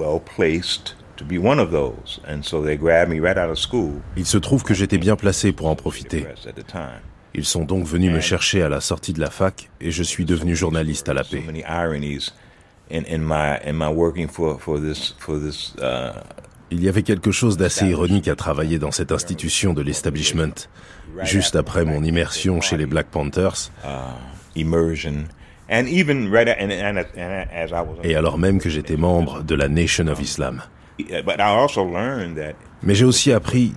Il se trouve que j'étais bien placé pour en profiter. Ils sont donc venus me chercher à la sortie de la fac et je suis devenu journaliste à la paix. Il y avait quelque chose d'assez ironique à travailler dans cette institution de l'establishment, juste après mon immersion chez les Black Panthers. Et alors même que j'étais membre de la Nation of Islam. Mais j'ai aussi appris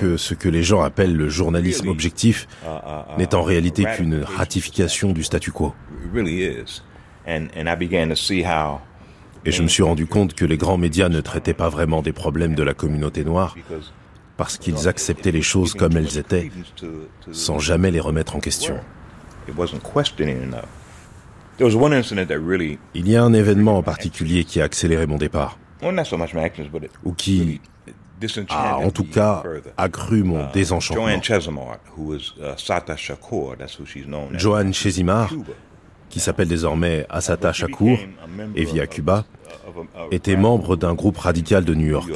que ce que les gens appellent le journalisme objectif n'est en réalité qu'une ratification du statu quo. Et je me suis rendu compte que les grands médias ne traitaient pas vraiment des problèmes de la communauté noire parce qu'ils acceptaient les choses comme elles étaient sans jamais les remettre en question. Il y a un événement en particulier qui a accéléré mon départ, ou qui a en tout cas accru mon désenchantement. Joanne Chezimar, qui s'appelle désormais Asata Shakur et vit à Cuba, était membre d'un groupe radical de New York.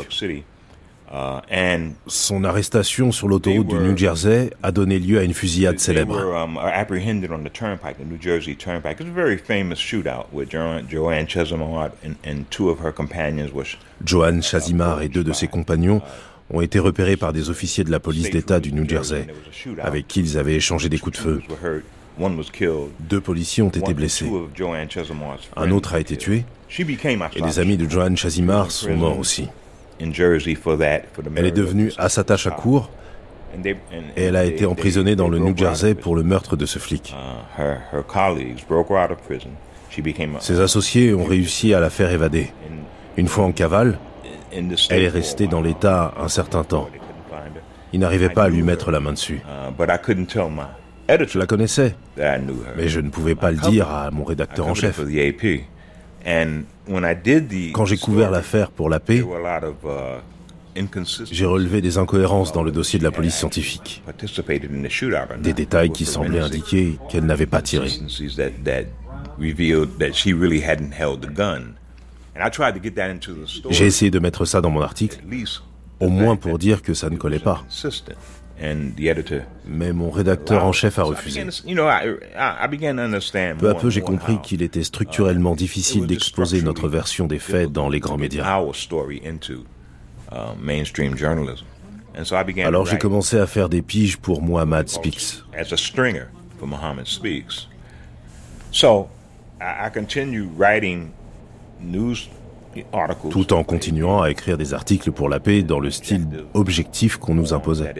Son arrestation sur l'autoroute du New Jersey a donné lieu à une fusillade célèbre. Joanne Chazimar et deux de ses compagnons ont été repérés par des officiers de la police d'État du New Jersey, avec qui ils avaient échangé des coups de feu. Deux policiers ont été blessés. Un autre a été tué. Et les amis de Joanne Chazimar sont morts aussi. Elle est devenue Asata Shakur et elle a été emprisonnée dans le New Jersey pour le meurtre de ce flic. Ses associés ont réussi à la faire évader. Une fois en cavale, elle est restée dans l'État un certain temps. Ils n'arrivaient pas à lui mettre la main dessus. Je la connaissais, mais je ne pouvais pas le dire à mon rédacteur en chef. Quand j'ai couvert l'affaire pour la paix, j'ai relevé des incohérences dans le dossier de la police scientifique. Des détails qui semblaient indiquer qu'elle n'avait pas tiré. J'ai essayé de mettre ça dans mon article, au moins pour dire que ça ne collait pas. Mais mon rédacteur en chef a refusé. Peu à peu, j'ai compris qu'il était structurellement difficile d'exposer notre version des faits dans les grands médias. Alors j'ai commencé à faire des piges pour Muhammad Speaks. Tout en continuant à écrire des articles pour la paix dans le style objectif qu'on nous imposait.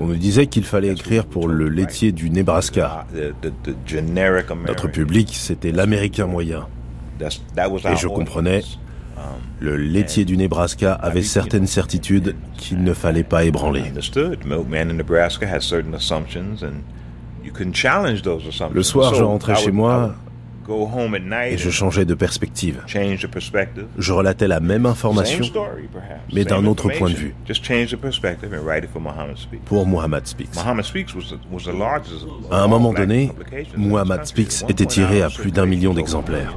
On nous disait qu'il fallait écrire pour le laitier du Nebraska. Notre public, c'était l'Américain moyen. Et je comprenais, um, le laitier du Nebraska avait certaines certitudes qu'il ne fallait pas ébranler. Le soir, je rentrais chez moi et je changeais de perspective. Je relatais la même information, mais d'un autre point de vue. Pour Muhammad Speaks. À un moment donné, Muhammad Speaks était tiré à plus d'un million d'exemplaires.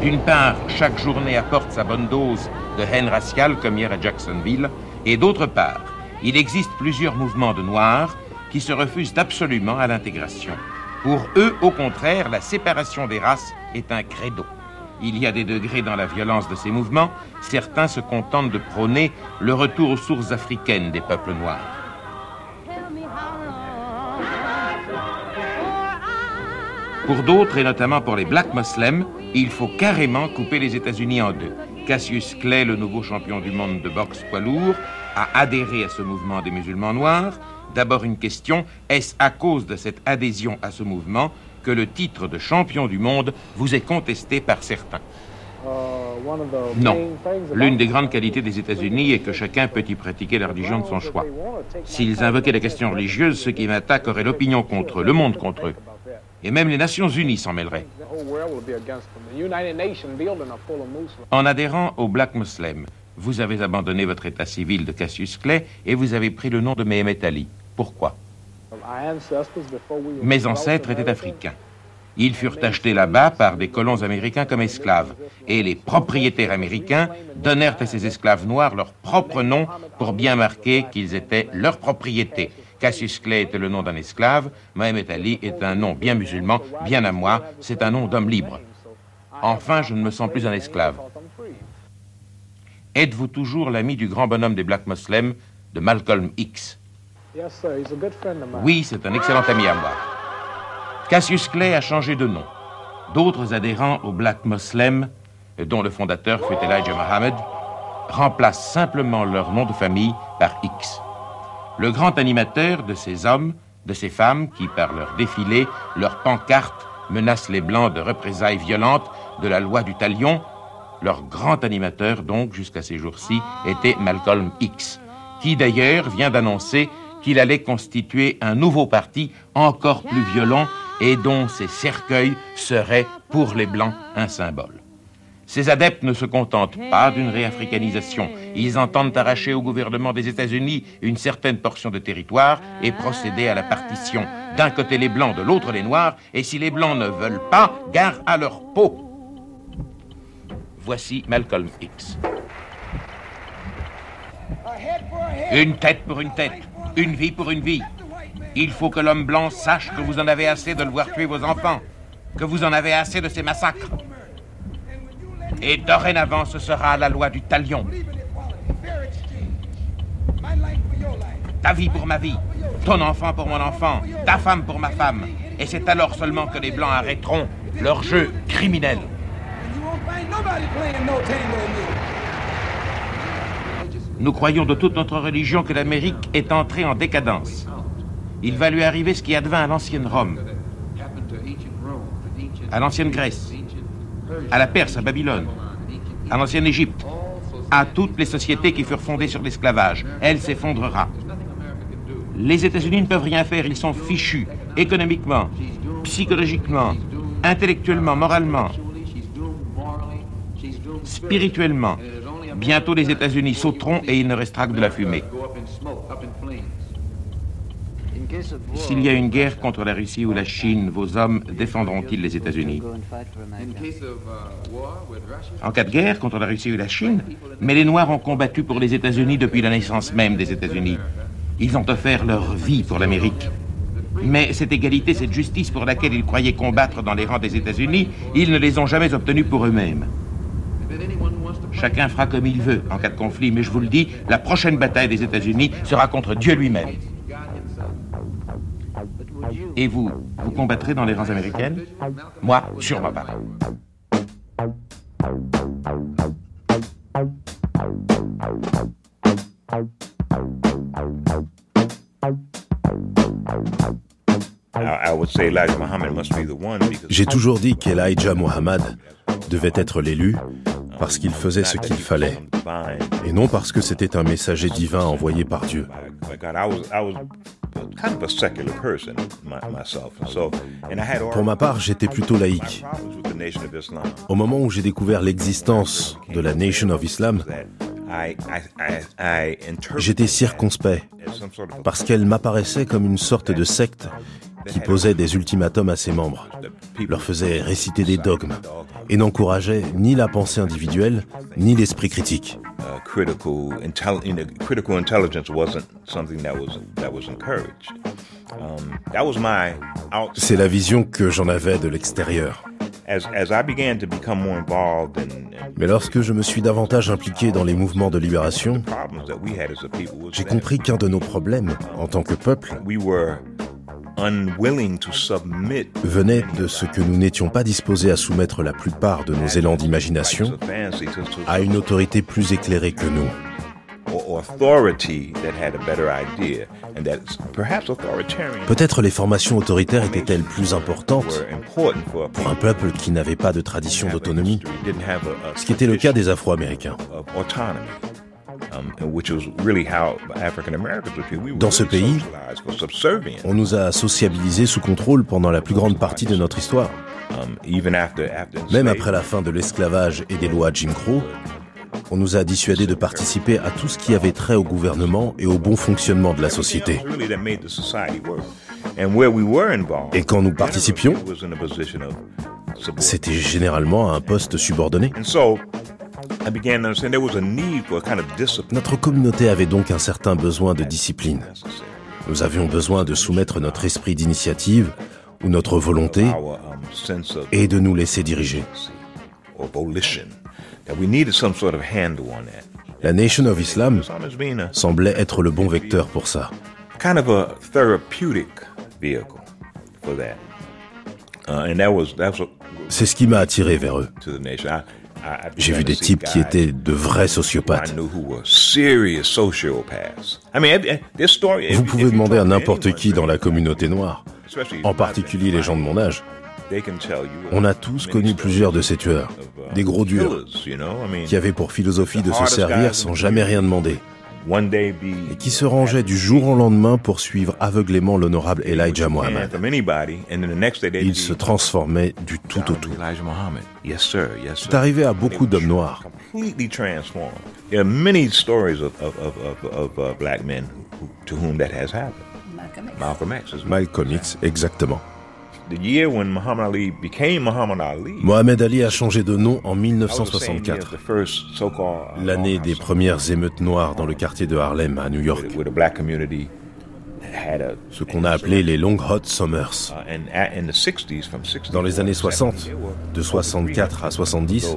D'une part, chaque journée apporte sa bonne dose de haine raciale, comme hier à Jacksonville, et d'autre part, il existe plusieurs mouvements de Noirs qui se refusent absolument à l'intégration. Pour eux, au contraire, la séparation des races est un credo. Il y a des degrés dans la violence de ces mouvements. Certains se contentent de prôner le retour aux sources africaines des peuples noirs. Pour d'autres, et notamment pour les Black Muslims, il faut carrément couper les États-Unis en deux. Cassius Clay, le nouveau champion du monde de boxe poids lourd, a adhéré à ce mouvement des musulmans noirs. D'abord une question, est-ce à cause de cette adhésion à ce mouvement que le titre de champion du monde vous est contesté par certains? Non. L'une des grandes qualités des États-Unis est que chacun peut y pratiquer la religion de son choix. S'ils invoquaient la question religieuse, ceux qui m'attaquent auraient l'opinion contre eux, le monde contre eux. Et même les Nations Unies s'en mêleraient. En adhérant au Black Muslim, vous avez abandonné votre état civil de Cassius Clay et vous avez pris le nom de Mehemet Ali. Pourquoi? Mes ancêtres étaient africains. Ils furent achetés là-bas par des colons américains comme esclaves, et les propriétaires américains donnèrent à ces esclaves noirs leur propre nom pour bien marquer qu'ils étaient leur propriété. Cassius Clay était le nom d'un esclave, Mohamed Ali est un nom bien musulman, bien à moi, c'est un nom d'homme libre. Enfin, je ne me sens plus un esclave. Êtes-vous toujours l'ami du grand bonhomme des Black Muslims, de Malcolm X? Oui, c'est un excellent ami à moi. Cassius Clay a changé de nom. D'autres adhérents aux Black Muslims, dont le fondateur fut Elijah Muhammad, remplacent simplement leur nom de famille par X le grand animateur de ces hommes, de ces femmes qui, par leur défilé, leur pancarte, menacent les Blancs de représailles violentes de la loi du talion, leur grand animateur, donc, jusqu'à ces jours-ci, était Malcolm X, qui d'ailleurs vient d'annoncer qu'il allait constituer un nouveau parti encore plus violent et dont ces cercueils seraient, pour les Blancs, un symbole. Ces adeptes ne se contentent pas d'une réafricanisation. Ils entendent arracher au gouvernement des États-Unis une certaine portion de territoire et procéder à la partition. D'un côté les Blancs, de l'autre les Noirs, et si les Blancs ne veulent pas, gare à leur peau. Voici Malcolm X. Une tête pour une tête, une vie pour une vie. Il faut que l'homme blanc sache que vous en avez assez de le voir tuer vos enfants, que vous en avez assez de ces massacres. Et dorénavant, ce sera la loi du talion. Ta vie pour ma vie, ton enfant pour mon enfant, ta femme pour ma femme. Et c'est alors seulement que les Blancs arrêteront leur jeu criminel. Nous croyons de toute notre religion que l'Amérique est entrée en décadence. Il va lui arriver ce qui advint à l'ancienne Rome, à l'ancienne Grèce, à la Perse, à Babylone, à l'ancienne Égypte, à toutes les sociétés qui furent fondées sur l'esclavage. Elle s'effondrera. Les États-Unis ne peuvent rien faire, ils sont fichus, économiquement, psychologiquement, intellectuellement, moralement, spirituellement. Bientôt les États-Unis sauteront et il ne restera que de la fumée. S'il y a une guerre contre la Russie ou la Chine, vos hommes défendront-ils les États-Unis? En cas de guerre contre la Russie ou la Chine, mais les Noirs ont combattu pour les États-Unis depuis la naissance même des États-Unis. Ils ont offert leur vie pour l'Amérique. Mais cette égalité, cette justice pour laquelle ils croyaient combattre dans les rangs des États-Unis, ils ne les ont jamais obtenues pour eux-mêmes. Chacun fera comme il veut en cas de conflit, mais je vous le dis, la prochaine bataille des États-Unis sera contre Dieu lui-même. Et vous, vous combattrez dans les rangs américaines? Moi, sûrement pas. J'ai toujours dit qu'Elijah Muhammad devait être l'élu parce qu'il faisait ce qu'il fallait, et non parce que c'était un messager divin envoyé par Dieu. Pour ma part, j'étais plutôt laïque. Au moment où j'ai découvert l'existence de la Nation of Islam, j'étais circonspect parce qu'elle m'apparaissait comme une sorte de secte qui posait des ultimatums à ses membres, leur faisait réciter des dogmes et n'encourageait ni la pensée individuelle ni l'esprit critique. C'est la vision que j'en avais de l'extérieur. Mais lorsque je me suis davantage impliqué dans les mouvements de libération, j'ai compris qu'un de nos problèmes en tant que peuple venait de ce que nous n'étions pas disposés à soumettre la plupart de nos élans d'imagination à une autorité plus éclairée que nous. Peut-être les formations autoritaires étaient-elles plus importantes pour un peuple qui n'avait pas de tradition d'autonomie, ce qui était le cas des Afro-Américains. Dans ce pays, on nous a sociabilisés sous contrôle pendant la plus grande partie de notre histoire. Um, Même après la fin de l'esclavage et des lois Jim Crow, on nous a dissuadés de participer à tout ce qui avait trait au gouvernement et au bon fonctionnement de la société. Et quand nous participions, c'était généralement à un poste subordonné. Notre communauté avait donc un certain besoin de discipline. Nous avions besoin de soumettre notre esprit d'initiative ou notre volonté um, et de nous laisser diriger. La Nation of Islam semblait être le bon vecteur pour ça. C'est ce qui m'a attiré vers eux. J'ai vu des types qui étaient de vrais sociopathes. Vous pouvez demander à n'importe qui dans la communauté noire, en particulier les gens de mon âge. On a tous connu plusieurs de ces tueurs, des gros durs, qui avaient pour philosophie de se servir sans jamais rien demander et qui se rangeait du jour au lendemain pour suivre aveuglément l'honorable Elijah Muhammad. Il se transformait du tout au tout. C'est arrivé à beaucoup d'hommes noirs. Malcolm X, exactement. Mohamed Ali a changé de nom en 1964, l'année des premières émeutes noires dans le quartier de Harlem à New York. Ce qu'on a appelé les Long Hot Summers. Dans les années 60, de 64 à 70,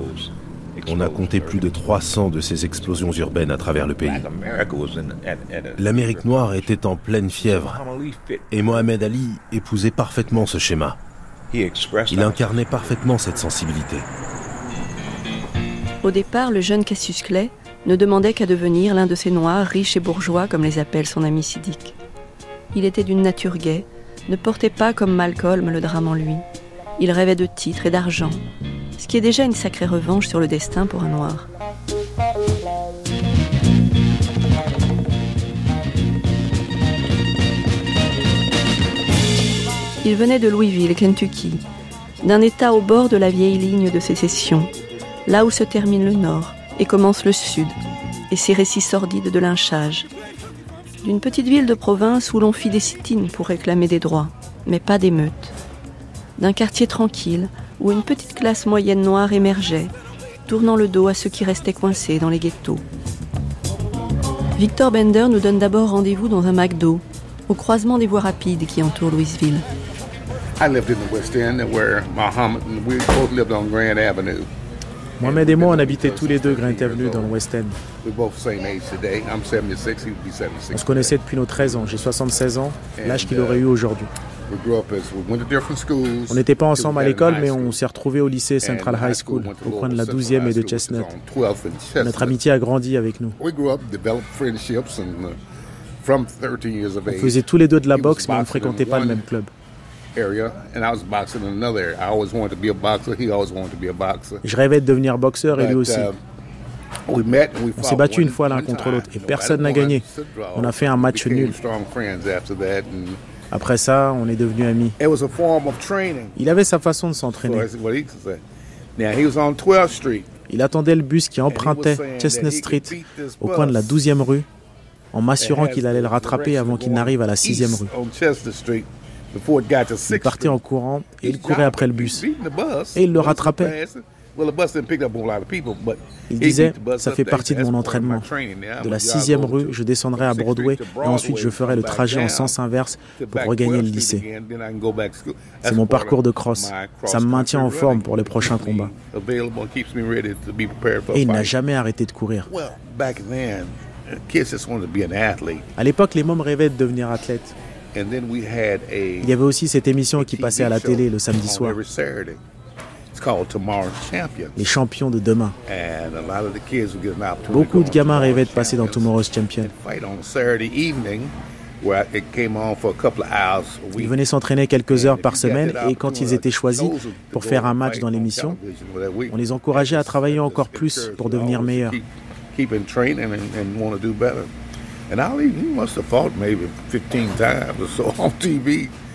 on a compté plus de 300 de ces explosions urbaines à travers le pays. L'Amérique noire était en pleine fièvre et Mohamed Ali épousait parfaitement ce schéma. Il incarnait parfaitement cette sensibilité. Au départ, le jeune Cassius Clay ne demandait qu'à devenir l'un de ces noirs riches et bourgeois comme les appelle son ami Siddiq. Il était d'une nature gaie, ne portait pas comme Malcolm le drame en lui. Il rêvait de titres et d'argent, ce qui est déjà une sacrée revanche sur le destin pour un noir. Il venait de Louisville, Kentucky, d'un État au bord de la vieille ligne de sécession, là où se termine le nord et commence le sud, et ses récits sordides de lynchage. D'une petite ville de province où l'on fit des sit pour réclamer des droits, mais pas d'émeutes. D'un quartier tranquille où une petite classe moyenne noire émergeait, tournant le dos à ceux qui restaient coincés dans les ghettos. Victor Bender nous donne d'abord rendez-vous dans un McDo, au croisement des voies rapides qui entourent Louisville. I lived in the West End where Muhammad and we both lived on Grand Avenue. Mohamed et moi, on habitait tous les deux Grant Avenue dans le West End. On se connaissait depuis nos 13 ans. J'ai 76 ans, l'âge qu'il aurait eu aujourd'hui. On n'était pas ensemble à l'école, mais on s'est retrouvés au lycée Central High School, au coin de la 12e et de Chestnut. Notre amitié a grandi avec nous. On faisait tous les deux de la boxe, mais on ne fréquentait pas le même club. Je rêvais de devenir boxeur et lui aussi. Uh, on s'est battu une fois l'un contre l'autre et personne n'a gagné. On a fait un match nul. Après ça, on est devenus amis. Il avait sa façon de s'entraîner. Il attendait le bus qui empruntait Chestnut Street au coin de la 12e rue en m'assurant qu'il allait le rattraper avant qu'il n'arrive à la 6e rue. Il partait en courant et il courait après le bus. Et il le rattrapait. Il disait, ça fait partie de mon entraînement. De la sixième rue, je descendrai à Broadway et ensuite je ferai le trajet en sens inverse pour regagner le lycée. C'est mon parcours de cross. Ça me maintient en forme pour les prochains combats. Et il n'a jamais arrêté de courir. À l'époque, les mômes rêvaient de devenir athlètes. Il y avait aussi cette émission qui passait à la télé le samedi soir. Les champions de demain. Beaucoup de gamins rêvaient de passer dans Tomorrow's Champion. Ils venaient s'entraîner quelques heures par semaine et quand ils étaient choisis pour faire un match dans l'émission, on les encourageait à travailler encore plus pour devenir meilleurs.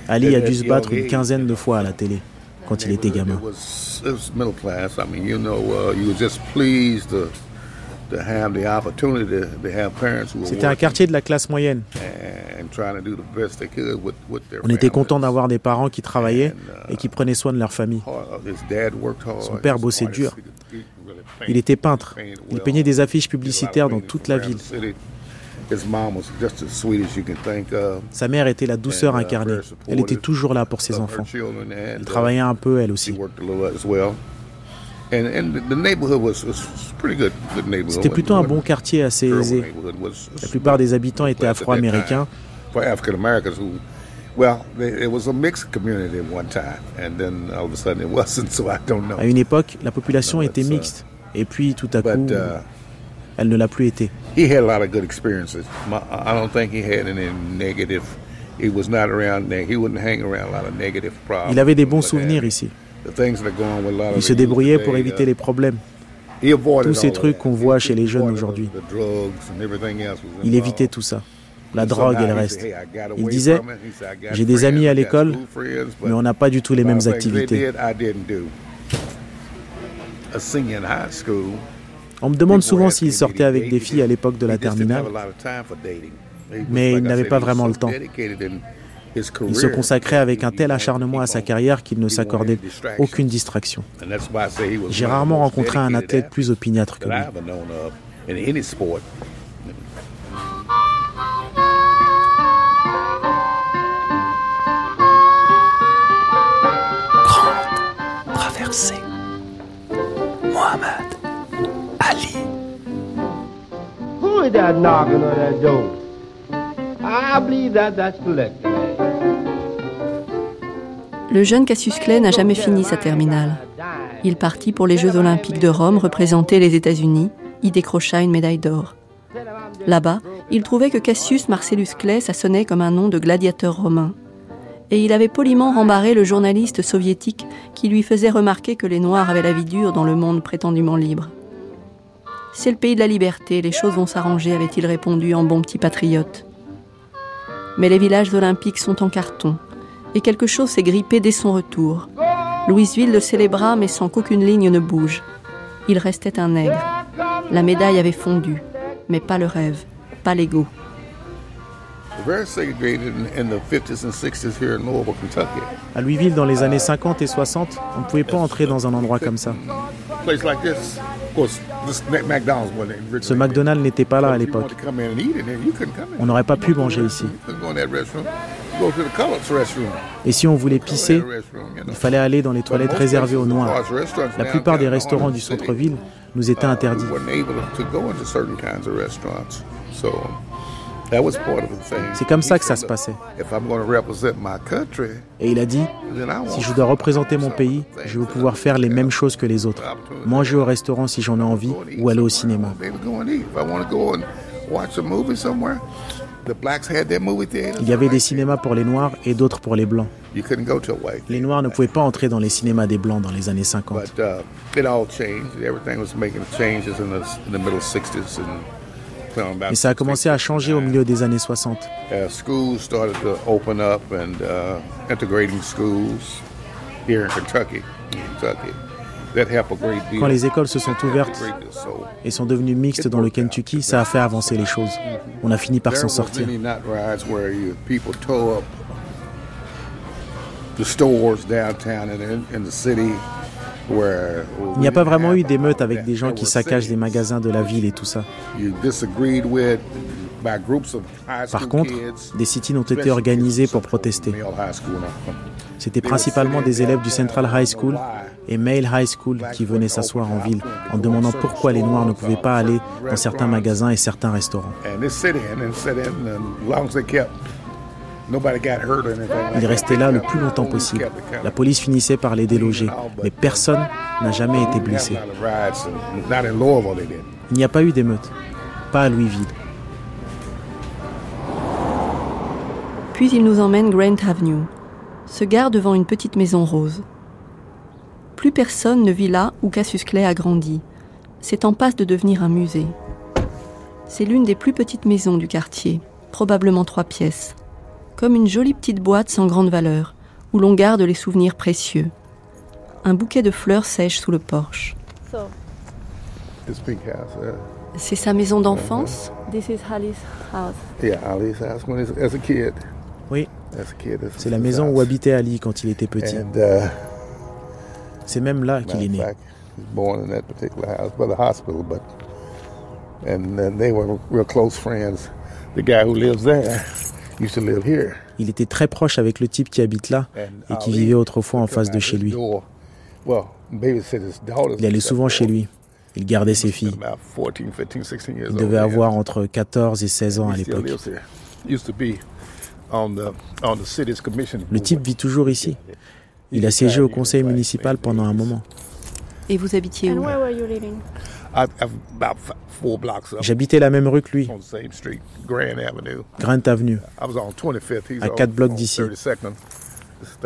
Ali a dû se battre une quinzaine de fois à la télé quand il était gamin. C'était un quartier de la classe moyenne. On était content d'avoir des parents qui travaillaient uh, et qui prenaient soin de leur famille. Son père bossait dur. Il était peintre. Il peignait des affiches publicitaires dans toute la ville. Sa mère était la douceur uh, incarnée. Elle était toujours là pour ses enfants. Elle travaillait un peu, elle aussi. C'était plutôt un bon quartier assez aisé. La plupart des habitants étaient afro-américains. À une époque, la population était uh, mixte. Et puis, tout à coup, uh, elle ne l'a plus été. Il avait des bons souvenirs ici. Il se débrouillait pour éviter les problèmes. Tous ces trucs qu'on voit chez les jeunes aujourd'hui. Il évitait tout ça. La drogue et le reste. Il disait, j'ai des amis à l'école, mais on n'a pas du tout les mêmes activités. On me demande souvent s'il sortait avec des filles à l'époque de la terminale, mais il n'avait pas vraiment le temps. Il se consacrait avec un tel acharnement à sa carrière qu'il ne s'accordait aucune distraction. J'ai rarement rencontré un athlète plus opiniâtre que lui. Le jeune Cassius Clay n'a jamais fini sa terminale. Il partit pour les Jeux olympiques de Rome représenter les États-Unis, y décrocha une médaille d'or. Là-bas, il trouvait que Cassius Marcellus Clay, ça sonnait comme un nom de gladiateur romain. Et il avait poliment rembarré le journaliste soviétique qui lui faisait remarquer que les Noirs avaient la vie dure dans le monde prétendument libre. C'est le pays de la liberté, les choses vont s'arranger, avait-il répondu en bon petit patriote. Mais les villages olympiques sont en carton, et quelque chose s'est grippé dès son retour. Louisville le célébra, mais sans qu'aucune ligne ne bouge. Il restait un nègre. La médaille avait fondu, mais pas le rêve, pas l'ego. À Louisville, dans les années 50 et 60, on ne pouvait pas entrer dans un endroit comme ça. Ce McDonald's n'était pas là à l'époque. On n'aurait pas pu manger ici. Et si on voulait pisser, il fallait aller dans les toilettes réservées aux Noirs. La plupart des restaurants du centre-ville nous étaient interdits. C'est comme ça que ça se passait. Et il a dit, si je dois représenter mon pays, je veux pouvoir faire les mêmes choses que les autres. Manger au restaurant si j'en ai envie ou aller au cinéma. Il y avait des cinémas pour les Noirs et d'autres pour les Blancs. Les Noirs ne pouvaient pas entrer dans les cinémas des Blancs dans les années 50. Mais ça a commencé à changer au milieu des années 60. Quand les écoles se sont ouvertes et sont devenues mixtes dans le Kentucky, ça a fait avancer les choses. On a fini par s'en sortir. Il n'y a pas vraiment eu d'émeutes avec des gens qui saccagent les magasins de la ville et tout ça. Par contre, des sit-ins ont été organisés pour protester. C'était principalement des élèves du Central High School et Male High School qui venaient s'asseoir en ville en demandant pourquoi les Noirs ne pouvaient pas aller dans certains magasins et certains restaurants. Ils restaient là le plus longtemps possible. La police finissait par les déloger, mais personne n'a jamais été blessé. Il n'y a pas eu d'émeute, pas à Louisville. Puis il nous emmène Grant Avenue, se gare devant une petite maison rose. Plus personne ne vit là où Cassius Clay a grandi. C'est en passe de devenir un musée. C'est l'une des plus petites maisons du quartier, probablement trois pièces, comme une jolie petite boîte sans grande valeur, où l'on garde les souvenirs précieux. Un bouquet de fleurs sèche sous le porche. C'est sa maison d'enfance? Oui. C'est la maison où habitait Ali quand il était petit. Uh, C'est même là qu'il est né. Il était très proche avec le type qui habite là et qui vivait autrefois en face de chez lui. Il allait souvent chez lui. Il gardait ses filles. Il devait avoir entre 14 et 16 ans à l'époque. Le type vit toujours ici. Il a siégé au conseil municipal pendant un moment. Et vous habitiez où? J'habitais la même rue que lui, Grant Avenue, à 4 blocs d'ici.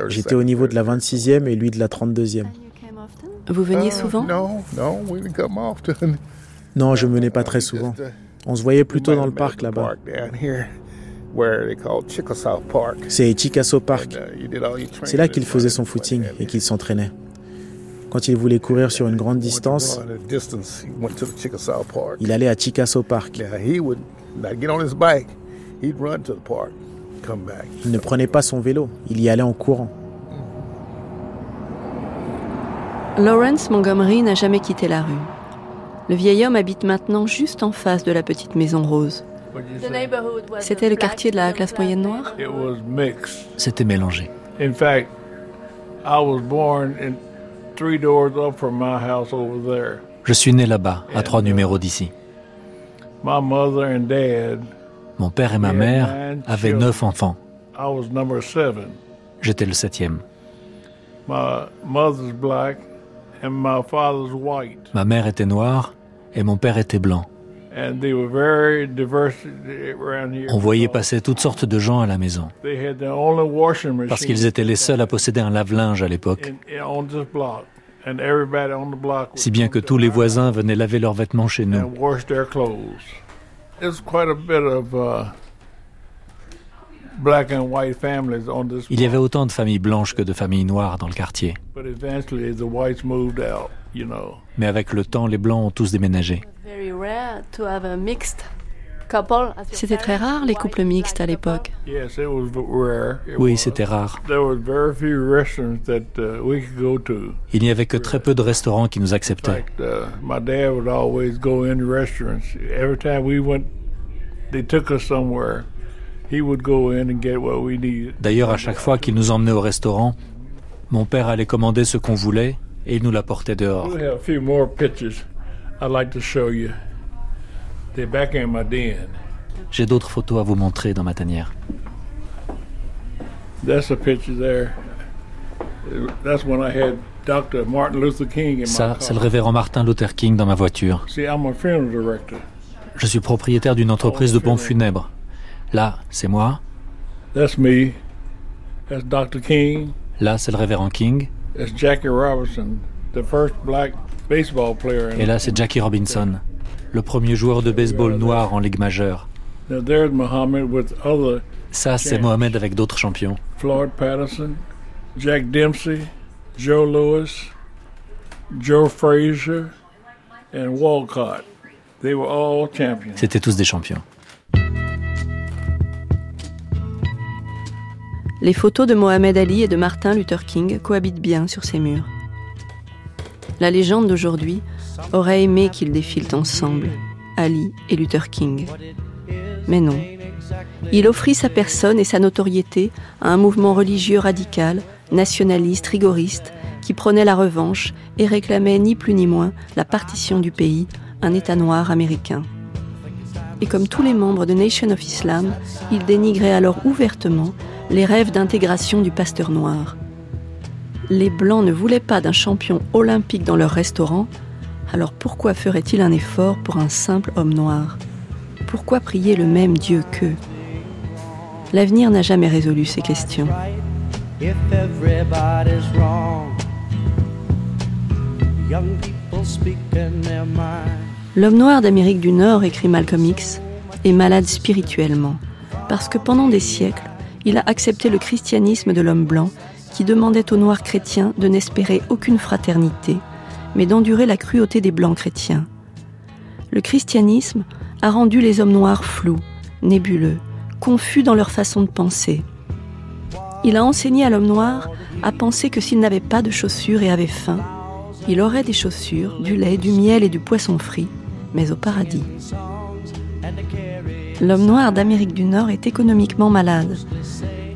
J'étais au niveau de la 26e et lui de la 32e. Vous veniez souvent? Non, je venais pas très souvent. On se voyait plutôt dans le parc là-bas. C'est Chickasaw Park. Uh, C'est là qu'il faisait son footing et qu'il s'entraînait. Quand il voulait courir sur une grande distance, il allait à Chickasaw Park. Il ne prenait pas son vélo, il y allait en courant. Lawrence Montgomery n'a jamais quitté la rue. Le vieil homme habite maintenant juste en face de la petite maison rose. C'était le quartier de la classe moyenne noire? C'était mélangé. Je suis né là-bas, à trois numéros d'ici. Mon père et ma mère avaient neuf enfants. J'étais le septième. Ma mère était noire et mon père était blanc. On voyait passer toutes sortes de gens à la maison. Parce qu'ils étaient les seuls à posséder un lave-linge à l'époque. Si bien que tous les voisins venaient laver leurs vêtements chez nous. Il y avait autant de familles blanches que de familles noires dans le quartier. Mais avec le temps, les blancs ont tous déménagé. C'était très rare les couples mixtes à l'époque. Oui, c'était rare. Il n'y avait que très peu de restaurants qui nous acceptaient. D'ailleurs, à chaque fois qu'il nous emmenait au restaurant, mon père allait commander ce qu'on voulait et il nous l'apportait dehors. J'ai d'autres photos à vous montrer dans ma tanière. Ça, c'est le révérend Martin Luther King dans ma voiture. Je suis propriétaire d'une entreprise de pompes funèbres. Là, c'est moi. Là, c'est le révérend King. Et là, c'est Jackie Robinson, le premier joueur de baseball noir en Ligue majeure. Ça, c'est Mohamed avec d'autres champions. Floyd Patterson, Jack Dempsey, Joe Lewis, Joe Frazier et Walcott. C'était tous des champions. Les photos de Mohamed Ali et de Martin Luther King cohabitent bien sur ces murs. La légende d'aujourd'hui aurait aimé qu'ils défilent ensemble, Ali et Luther King. Mais non. Il offrit sa personne et sa notoriété à un mouvement religieux radical, nationaliste, rigoriste, qui prenait la revanche et réclamait ni plus ni moins la partition du pays, un État noir américain. Et comme tous les membres de Nation of Islam, il dénigrait alors ouvertement les rêves d'intégration du pasteur noir. Les Blancs ne voulaient pas d'un champion olympique dans leur restaurant, alors pourquoi ferait-il un effort pour un simple homme noir? Pourquoi prier le même Dieu qu'eux? L'avenir n'a jamais résolu ces questions. L'homme noir d'Amérique du Nord, écrit Malcolm X, est malade spirituellement, parce que pendant des siècles, il a accepté le christianisme de l'homme blanc qui demandait aux noirs chrétiens de n'espérer aucune fraternité, mais d'endurer la cruauté des blancs chrétiens. Le christianisme a rendu les hommes noirs flous, nébuleux, confus dans leur façon de penser. Il a enseigné à l'homme noir à penser que s'il n'avait pas de chaussures et avait faim, il aurait des chaussures, du lait, du miel et du poisson frit, mais au paradis. L'homme noir d'Amérique du Nord est économiquement malade.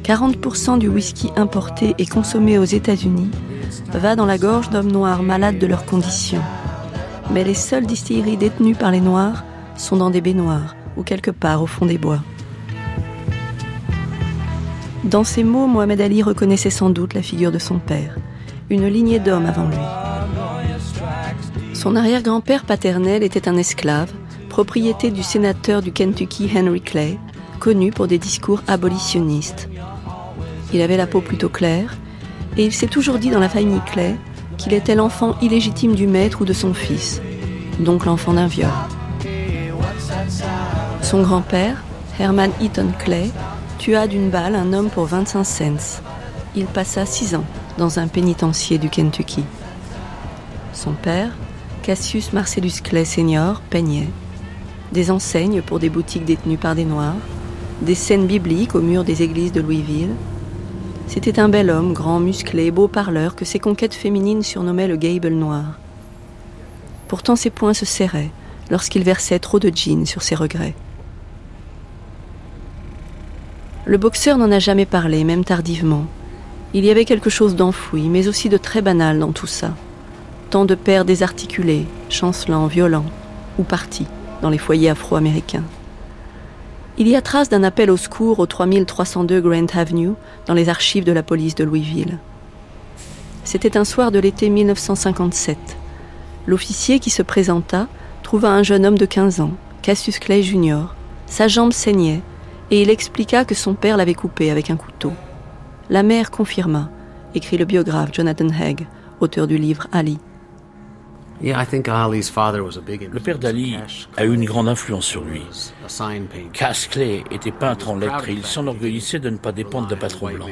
40% du whisky importé et consommé aux États-Unis va dans la gorge d'hommes noirs malades de leurs conditions. Mais les seules distilleries détenues par les Noirs sont dans des baignoires ou quelque part au fond des bois. Dans ces mots, Mohamed Ali reconnaissait sans doute la figure de son père, une lignée d'hommes avant lui. Son arrière-grand-père paternel était un esclave propriété du sénateur du Kentucky Henry Clay, connu pour des discours abolitionnistes. Il avait la peau plutôt claire, et il s'est toujours dit dans la famille Clay qu'il était l'enfant illégitime du maître ou de son fils, donc l'enfant d'un viol. Son grand-père, Herman Eaton Clay, tua d'une balle un homme pour 25 cents. Il passa six ans dans un pénitencier du Kentucky. Son père, Cassius Marcellus Clay Sr., peignait des enseignes pour des boutiques détenues par des Noirs, des scènes bibliques au mur des églises de Louisville. C'était un bel homme, grand, musclé, beau parleur, que ses conquêtes féminines surnommaient le Gable noir. Pourtant ses poings se serraient lorsqu'il versait trop de jeans sur ses regrets. Le boxeur n'en a jamais parlé, même tardivement. Il y avait quelque chose d'enfoui, mais aussi de très banal dans tout ça. Tant de pères désarticulés, chancelants, violents, ou partis dans les foyers afro-américains. Il y a trace d'un appel au secours au 3302 Grant Avenue dans les archives de la police de Louisville. C'était un soir de l'été 1957. L'officier qui se présenta trouva un jeune homme de 15 ans, Cassius Clay Jr. Sa jambe saignait et il expliqua que son père l'avait coupé avec un couteau. La mère confirma, écrit le biographe Jonathan Haig, auteur du livre Ali. Le père d'Ali a eu une grande influence sur lui. Cass Clay était peintre en lettres et il s'enorgueillissait de ne pas dépendre d'un patron blanc.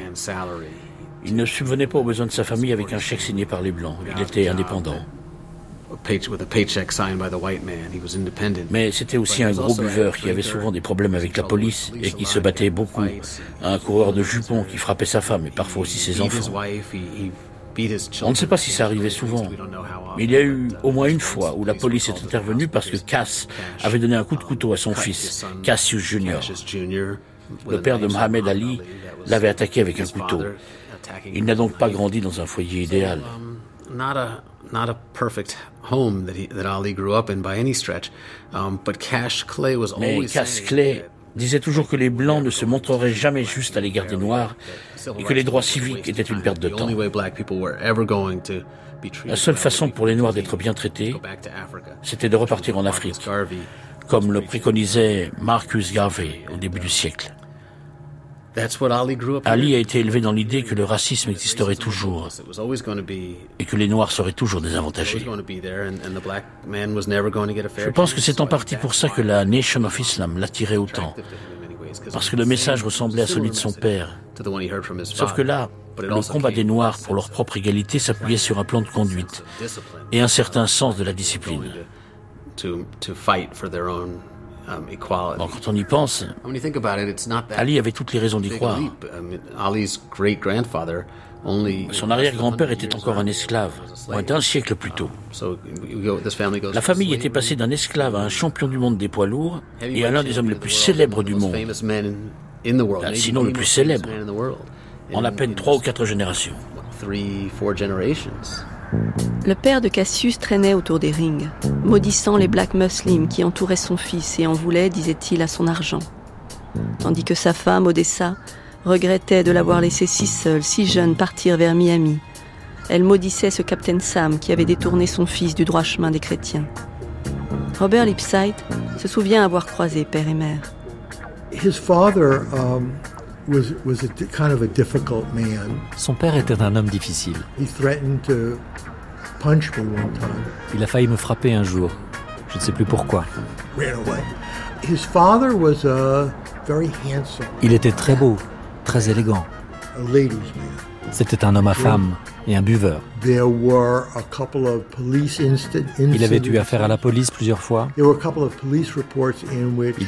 Il ne subvenait pas aux besoins de sa famille avec un chèque signé par les Blancs. Il était indépendant. Mais c'était aussi un gros buveur qui avait souvent des problèmes avec la police et qui se battait beaucoup. Un coureur de jupons qui frappait sa femme et parfois aussi ses enfants. On ne sait pas si ça arrivait souvent, mais il y a eu au moins une fois où la police est intervenue parce que Cass avait donné un coup de couteau à son fils, Cassius Jr. Le père de Mohamed Ali l'avait attaqué avec un couteau. Il n'a donc pas grandi dans un foyer idéal. Mais Cass Clay disait toujours que les Blancs ne se montreraient jamais justes à l'égard des Noirs et que les droits civiques étaient une perte de temps. La seule façon pour les Noirs d'être bien traités, c'était de repartir en Afrique, comme le préconisait Marcus Garvey au début du siècle. Ali a été élevé dans l'idée que le racisme existerait toujours et que les Noirs seraient toujours désavantagés. Je pense que c'est en partie pour ça que la Nation of Islam l'attirait autant, parce que le message ressemblait à celui de son père. Sauf que là, le combat des Noirs pour leur propre égalité s'appuyait sur un plan de conduite et un certain sens de la discipline. Um, quand on y pense, Ali avait toutes les raisons d'y croire. Son arrière-grand-père était encore un esclave, moins d'un siècle plus tôt. La famille était passée d'un esclave à un champion du monde des poids lourds et à l'un des hommes les plus célèbres du monde, sinon le plus célèbre, en à peine trois ou quatre générations. Le père de Cassius traînait autour des rings, maudissant les black muslims qui entouraient son fils et en voulaient, disait-il, à son argent. Tandis que sa femme, Odessa, regrettait de l'avoir laissé si seul, si jeune, partir vers Miami. Elle maudissait ce Captain Sam qui avait détourné son fils du droit chemin des chrétiens. Robert Lipsyte se souvient avoir croisé père et mère. Son père était un homme difficile. Il a failli me frapper un jour. Je ne sais plus pourquoi. Il était très beau, très élégant. C'était un homme à femme et un buveur. Il avait eu affaire à la police plusieurs fois. Il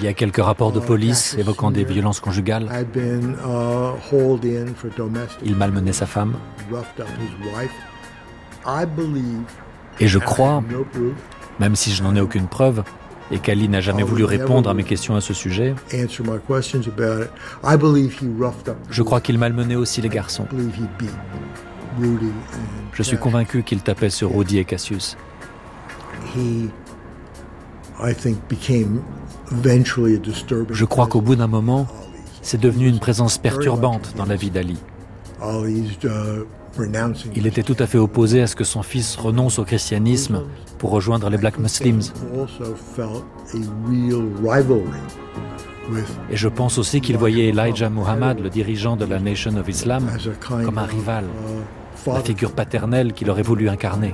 y a quelques rapports de police évoquant des violences conjugales. Uh, Il malmenait sa femme. Et je crois, même si je n'en ai aucune preuve, et qu'Ali n'a jamais voulu répondre à mes questions à ce sujet, je crois qu'il malmenait aussi les garçons. Je suis convaincu qu'il tapait sur Rudy et Cassius. Je crois qu'au bout d'un moment, c'est devenu une présence perturbante dans la vie d'Ali. Il était tout à fait opposé à ce que son fils renonce au christianisme pour rejoindre les Black Muslims. Et je pense aussi qu'il voyait Elijah Muhammad, le dirigeant de la Nation of Islam, comme un rival, la figure paternelle qu'il aurait voulu incarner.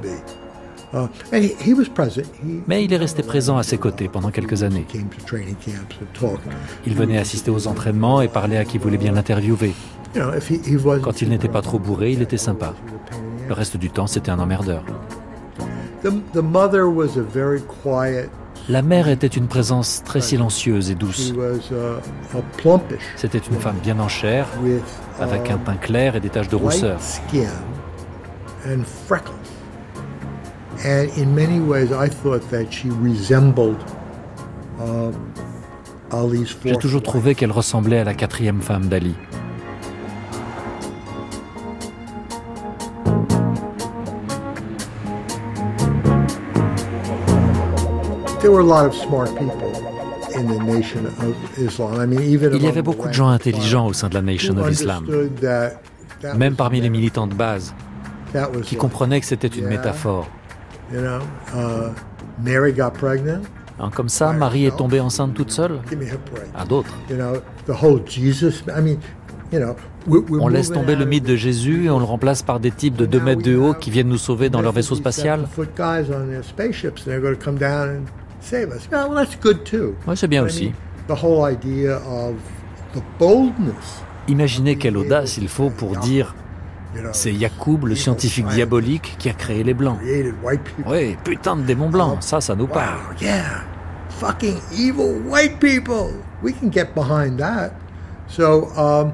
Mais il est resté présent à ses côtés pendant quelques années. Il venait assister aux entraînements et parlait à qui voulait bien l'interviewer. Quand il n'était pas trop bourré, il était sympa. Le reste du temps, c'était un emmerdeur. La mère était une présence très silencieuse et douce. C'était une femme bien en chair, avec un teint clair et des taches de rousseur. J'ai toujours trouvé qu'elle ressemblait à la quatrième femme d'Ali. Il y avait beaucoup de gens intelligents au sein de la Nation of Islam, même parmi les militants de base, qui comprenaient que c'était une métaphore. Uh, comme ça, Marie est tombée enceinte toute seule? À d'autres. On laisse tomber le mythe de Jésus et on le remplace par des types de 2 mètres de haut qui viennent nous sauver dans leur vaisseau spatial. Oui, c'est bien aussi. Imaginez quelle audace il faut pour dire c'est Yacoub, le scientifique diabolique, qui a créé les Blancs. Oui, putain de démons blancs, ça, ça nous parle. Fucking evil white people. We can get behind that. So, um,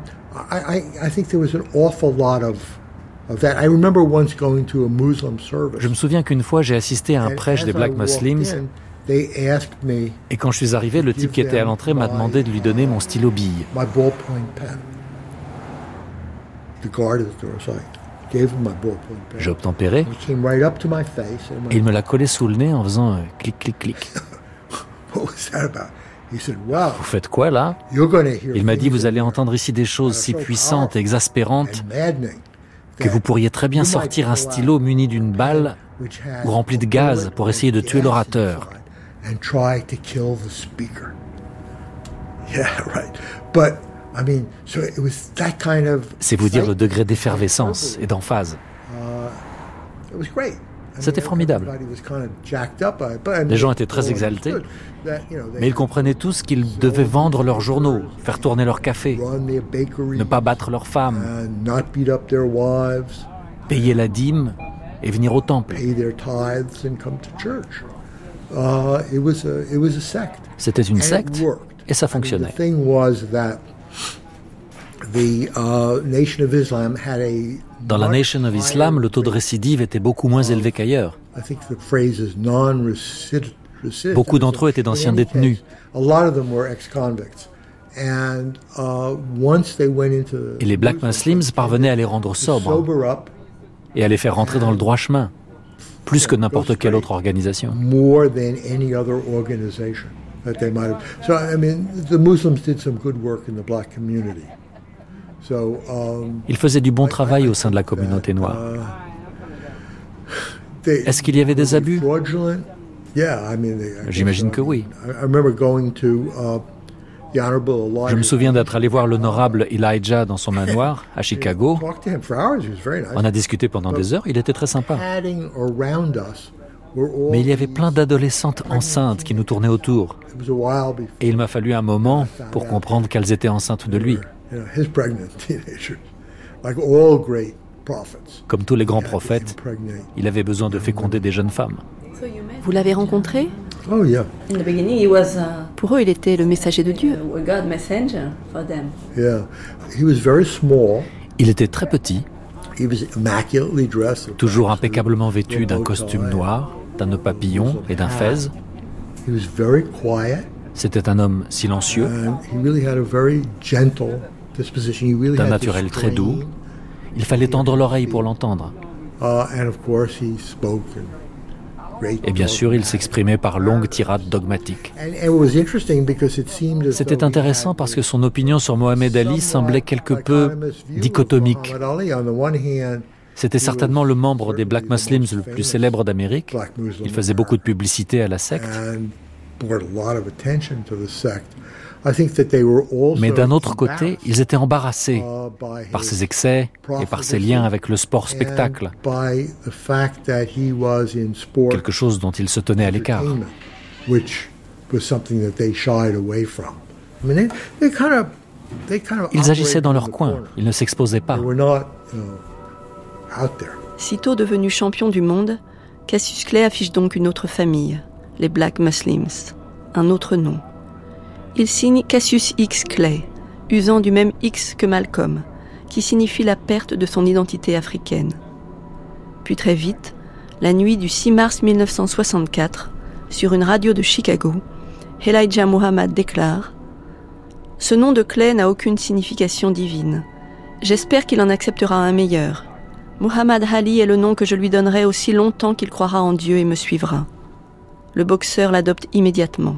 I, I think there was an awful lot of je me souviens qu'une fois j'ai assisté à un prêche des Black Muslims Et quand je suis arrivé, le type qui était à l'entrée m'a demandé de lui donner mon stylo bille. J'ai obtempéré. Et il me l'a collé sous le nez en faisant un clic clic clic. Vous faites quoi là? Il m'a dit, vous allez entendre ici des choses si puissantes et exaspérantes que vous pourriez très bien sortir un stylo muni d'une balle ou rempli de gaz pour essayer de tuer l'orateur. C'est vous dire le degré d'effervescence et d'emphase. Uh, c'était formidable. Les gens étaient très exaltés, mais ils comprenaient tous qu'ils devaient vendre leurs journaux, faire tourner leur café, ne pas battre leurs femmes, payer la dîme et venir au temple. C'était une secte et ça fonctionnait. Dans la Nation of Islam, le taux de récidive était beaucoup moins élevé qu'ailleurs. Beaucoup d'entre eux étaient d'anciens détenus. Et les Black Muslims parvenaient à les rendre sobres et à les faire rentrer dans le droit chemin, plus que n'importe quelle autre organisation. Um, Il faisait du bon travail au sein de la communauté noire. Uh, Est-ce qu'il y avait des abus? J'imagine que oui. Uh, Je me souviens d'être allé voir l'honorable Elijah dans son manoir à Chicago. On a discuté pendant des heures, il était très sympa. Mais il y avait plein d'adolescentes enceintes qui nous tournaient autour. Et il m'a fallu un moment pour comprendre qu'elles étaient enceintes de lui. Comme tous les grands prophètes, il avait besoin de féconder des jeunes femmes. Vous l'avez rencontré? Oh yeah. Pour eux, il était le messager de Dieu. Il était très petit, toujours impeccablement vêtu d'un costume noir, d'un nœud papillon et d'un fez. C'était un homme silencieux, d'un naturel très doux. Il fallait tendre l'oreille pour l'entendre. Uh, Et bien sûr, il s'exprimait par longues tirades dogmatiques. C'était intéressant parce que son opinion sur Mohamed Ali semblait quelque peu dichotomique. C'était certainement le membre des Black Muslims le plus célèbre d'Amérique. Il faisait beaucoup de publicité à la secte. Mais d'un autre côté, ils étaient embarrassés par ses excès et par ses liens avec le sport-spectacle, quelque chose dont ils se tenaient à l'écart. Ils agissaient dans leur coin, ils ne s'exposaient pas. Sitôt devenu champion du monde, Cassius Clay affiche donc une autre famille, les Black Muslims, un autre nom. Il signe Cassius X Clay, usant du même X que Malcolm, qui signifie la perte de son identité africaine. Puis très vite, la nuit du 6 mars 1964, sur une radio de Chicago, Elijah Muhammad déclare Ce nom de Clay n'a aucune signification divine. J'espère qu'il en acceptera un meilleur. Muhammad Ali est le nom que je lui donnerai aussi longtemps qu'il croira en Dieu et me suivra. Le boxeur l'adopte immédiatement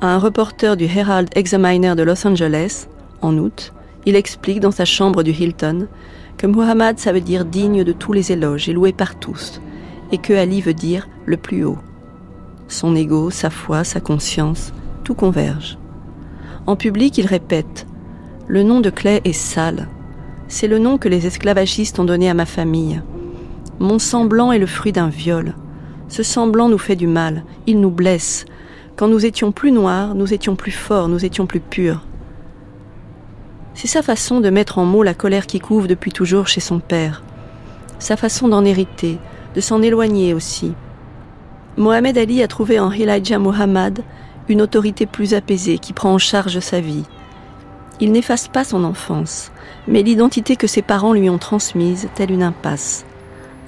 à un reporter du Herald Examiner de Los Angeles, en août, il explique dans sa chambre du Hilton que Muhammad ça veut dire digne de tous les éloges et loué par tous, et que Ali veut dire le plus haut. Son ego, sa foi, sa conscience, tout converge. En public, il répète Le nom de Clay est sale. C'est le nom que les esclavagistes ont donné à ma famille. Mon semblant est le fruit d'un viol. Ce semblant nous fait du mal, il nous blesse, quand nous étions plus noirs, nous étions plus forts, nous étions plus purs. C'est sa façon de mettre en mots la colère qui couve depuis toujours chez son père. Sa façon d'en hériter, de s'en éloigner aussi. Mohamed Ali a trouvé en Elijah Muhammad une autorité plus apaisée qui prend en charge sa vie. Il n'efface pas son enfance, mais l'identité que ses parents lui ont transmise, telle une impasse.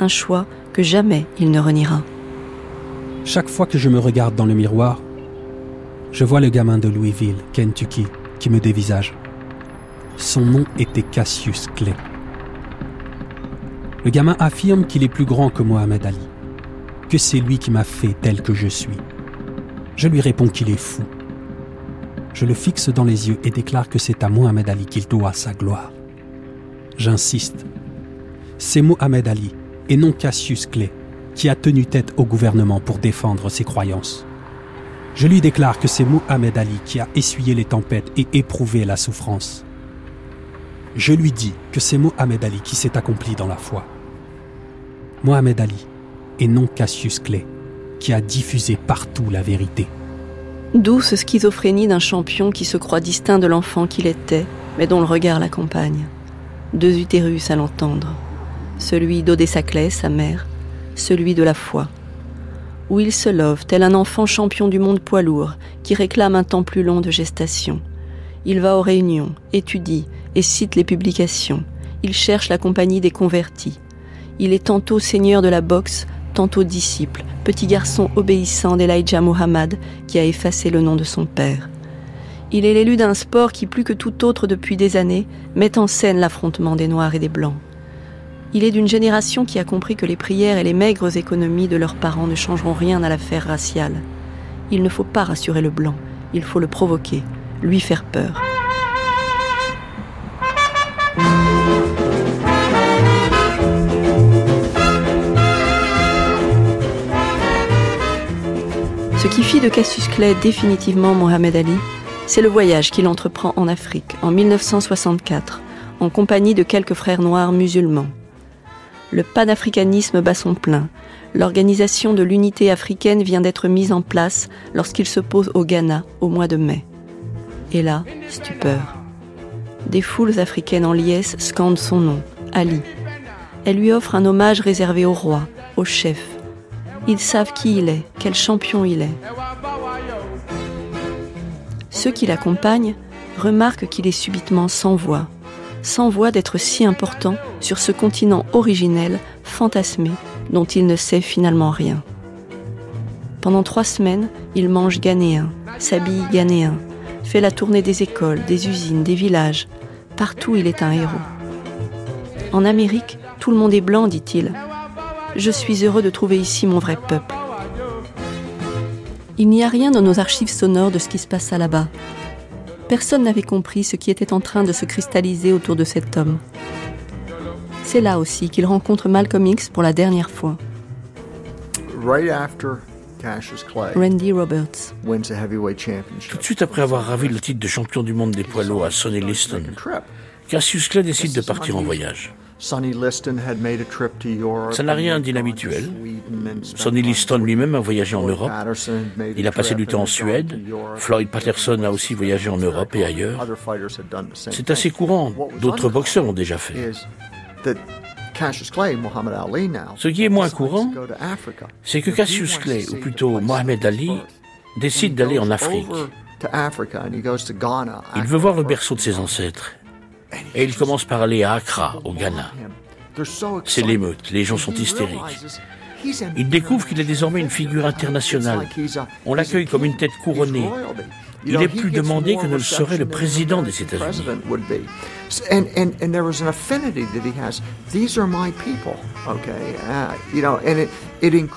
Un choix que jamais il ne reniera. Chaque fois que je me regarde dans le miroir, je vois le gamin de Louisville, Kentucky, qui me dévisage. Son nom était Cassius Clay. Le gamin affirme qu'il est plus grand que Mohamed Ali, que c'est lui qui m'a fait tel que je suis. Je lui réponds qu'il est fou. Je le fixe dans les yeux et déclare que c'est à Mohamed Ali qu'il doit sa gloire. J'insiste. C'est Mohamed Ali, et non Cassius Clay, qui a tenu tête au gouvernement pour défendre ses croyances. Je lui déclare que c'est Mohamed Ali qui a essuyé les tempêtes et éprouvé la souffrance. Je lui dis que c'est Mohamed Ali qui s'est accompli dans la foi. Mohamed Ali, et non Cassius Clay, qui a diffusé partout la vérité. Douce schizophrénie d'un champion qui se croit distinct de l'enfant qu'il était, mais dont le regard l'accompagne. Deux utérus à l'entendre. Celui d'Odessa sa mère, celui de la foi. Où il se love, tel un enfant champion du monde poids lourd, qui réclame un temps plus long de gestation. Il va aux réunions, étudie et cite les publications. Il cherche la compagnie des convertis. Il est tantôt seigneur de la boxe, tantôt disciple, petit garçon obéissant d'Elijah Muhammad qui a effacé le nom de son père. Il est l'élu d'un sport qui, plus que tout autre depuis des années, met en scène l'affrontement des Noirs et des Blancs. Il est d'une génération qui a compris que les prières et les maigres économies de leurs parents ne changeront rien à l'affaire raciale. Il ne faut pas rassurer le blanc, il faut le provoquer, lui faire peur. Ce qui fit de Cassius Clay définitivement Mohamed Ali, c'est le voyage qu'il entreprend en Afrique en 1964, en compagnie de quelques frères noirs musulmans. Le panafricanisme bat son plein. L'organisation de l'unité africaine vient d'être mise en place lorsqu'il se pose au Ghana au mois de mai. Et là, stupeur. Des foules africaines en liesse scandent son nom, Ali. Elles lui offrent un hommage réservé au roi, au chef, ils savent qui il est, quel champion il est. Ceux qui l'accompagnent remarquent qu'il est subitement sans voix, sans voix d'être si important sur ce continent originel, fantasmé, dont il ne sait finalement rien. Pendant trois semaines, il mange ghanéen, s'habille ghanéen, fait la tournée des écoles, des usines, des villages. Partout, il est un héros. En Amérique, tout le monde est blanc, dit-il. Je suis heureux de trouver ici mon vrai peuple. Il n'y a rien dans nos archives sonores de ce qui se passa là-bas. Personne n'avait compris ce qui était en train de se cristalliser autour de cet homme. C'est là aussi qu'il rencontre Malcolm X pour la dernière fois. Randy Roberts. Tout de suite après avoir ravi le titre de champion du monde des poids lourds à Sonny Liston, Cassius Clay décide de partir en voyage. Ça n'a rien d'inhabituel. Sonny Liston lui-même a voyagé en Europe. Il a passé du temps en Suède. Floyd Patterson a aussi voyagé en Europe et ailleurs. C'est assez courant. D'autres boxeurs ont déjà fait. Ce qui est moins courant, c'est que Cassius Clay, ou plutôt Mohamed Ali, décide d'aller en Afrique. Il veut voir le berceau de ses ancêtres. Et il commence par aller à Accra, au Ghana. C'est l'émeute, les gens sont hystériques. Il découvre qu'il est désormais une figure internationale. On l'accueille comme une tête couronnée. Il est plus demandé que ne le serait le président des États-Unis.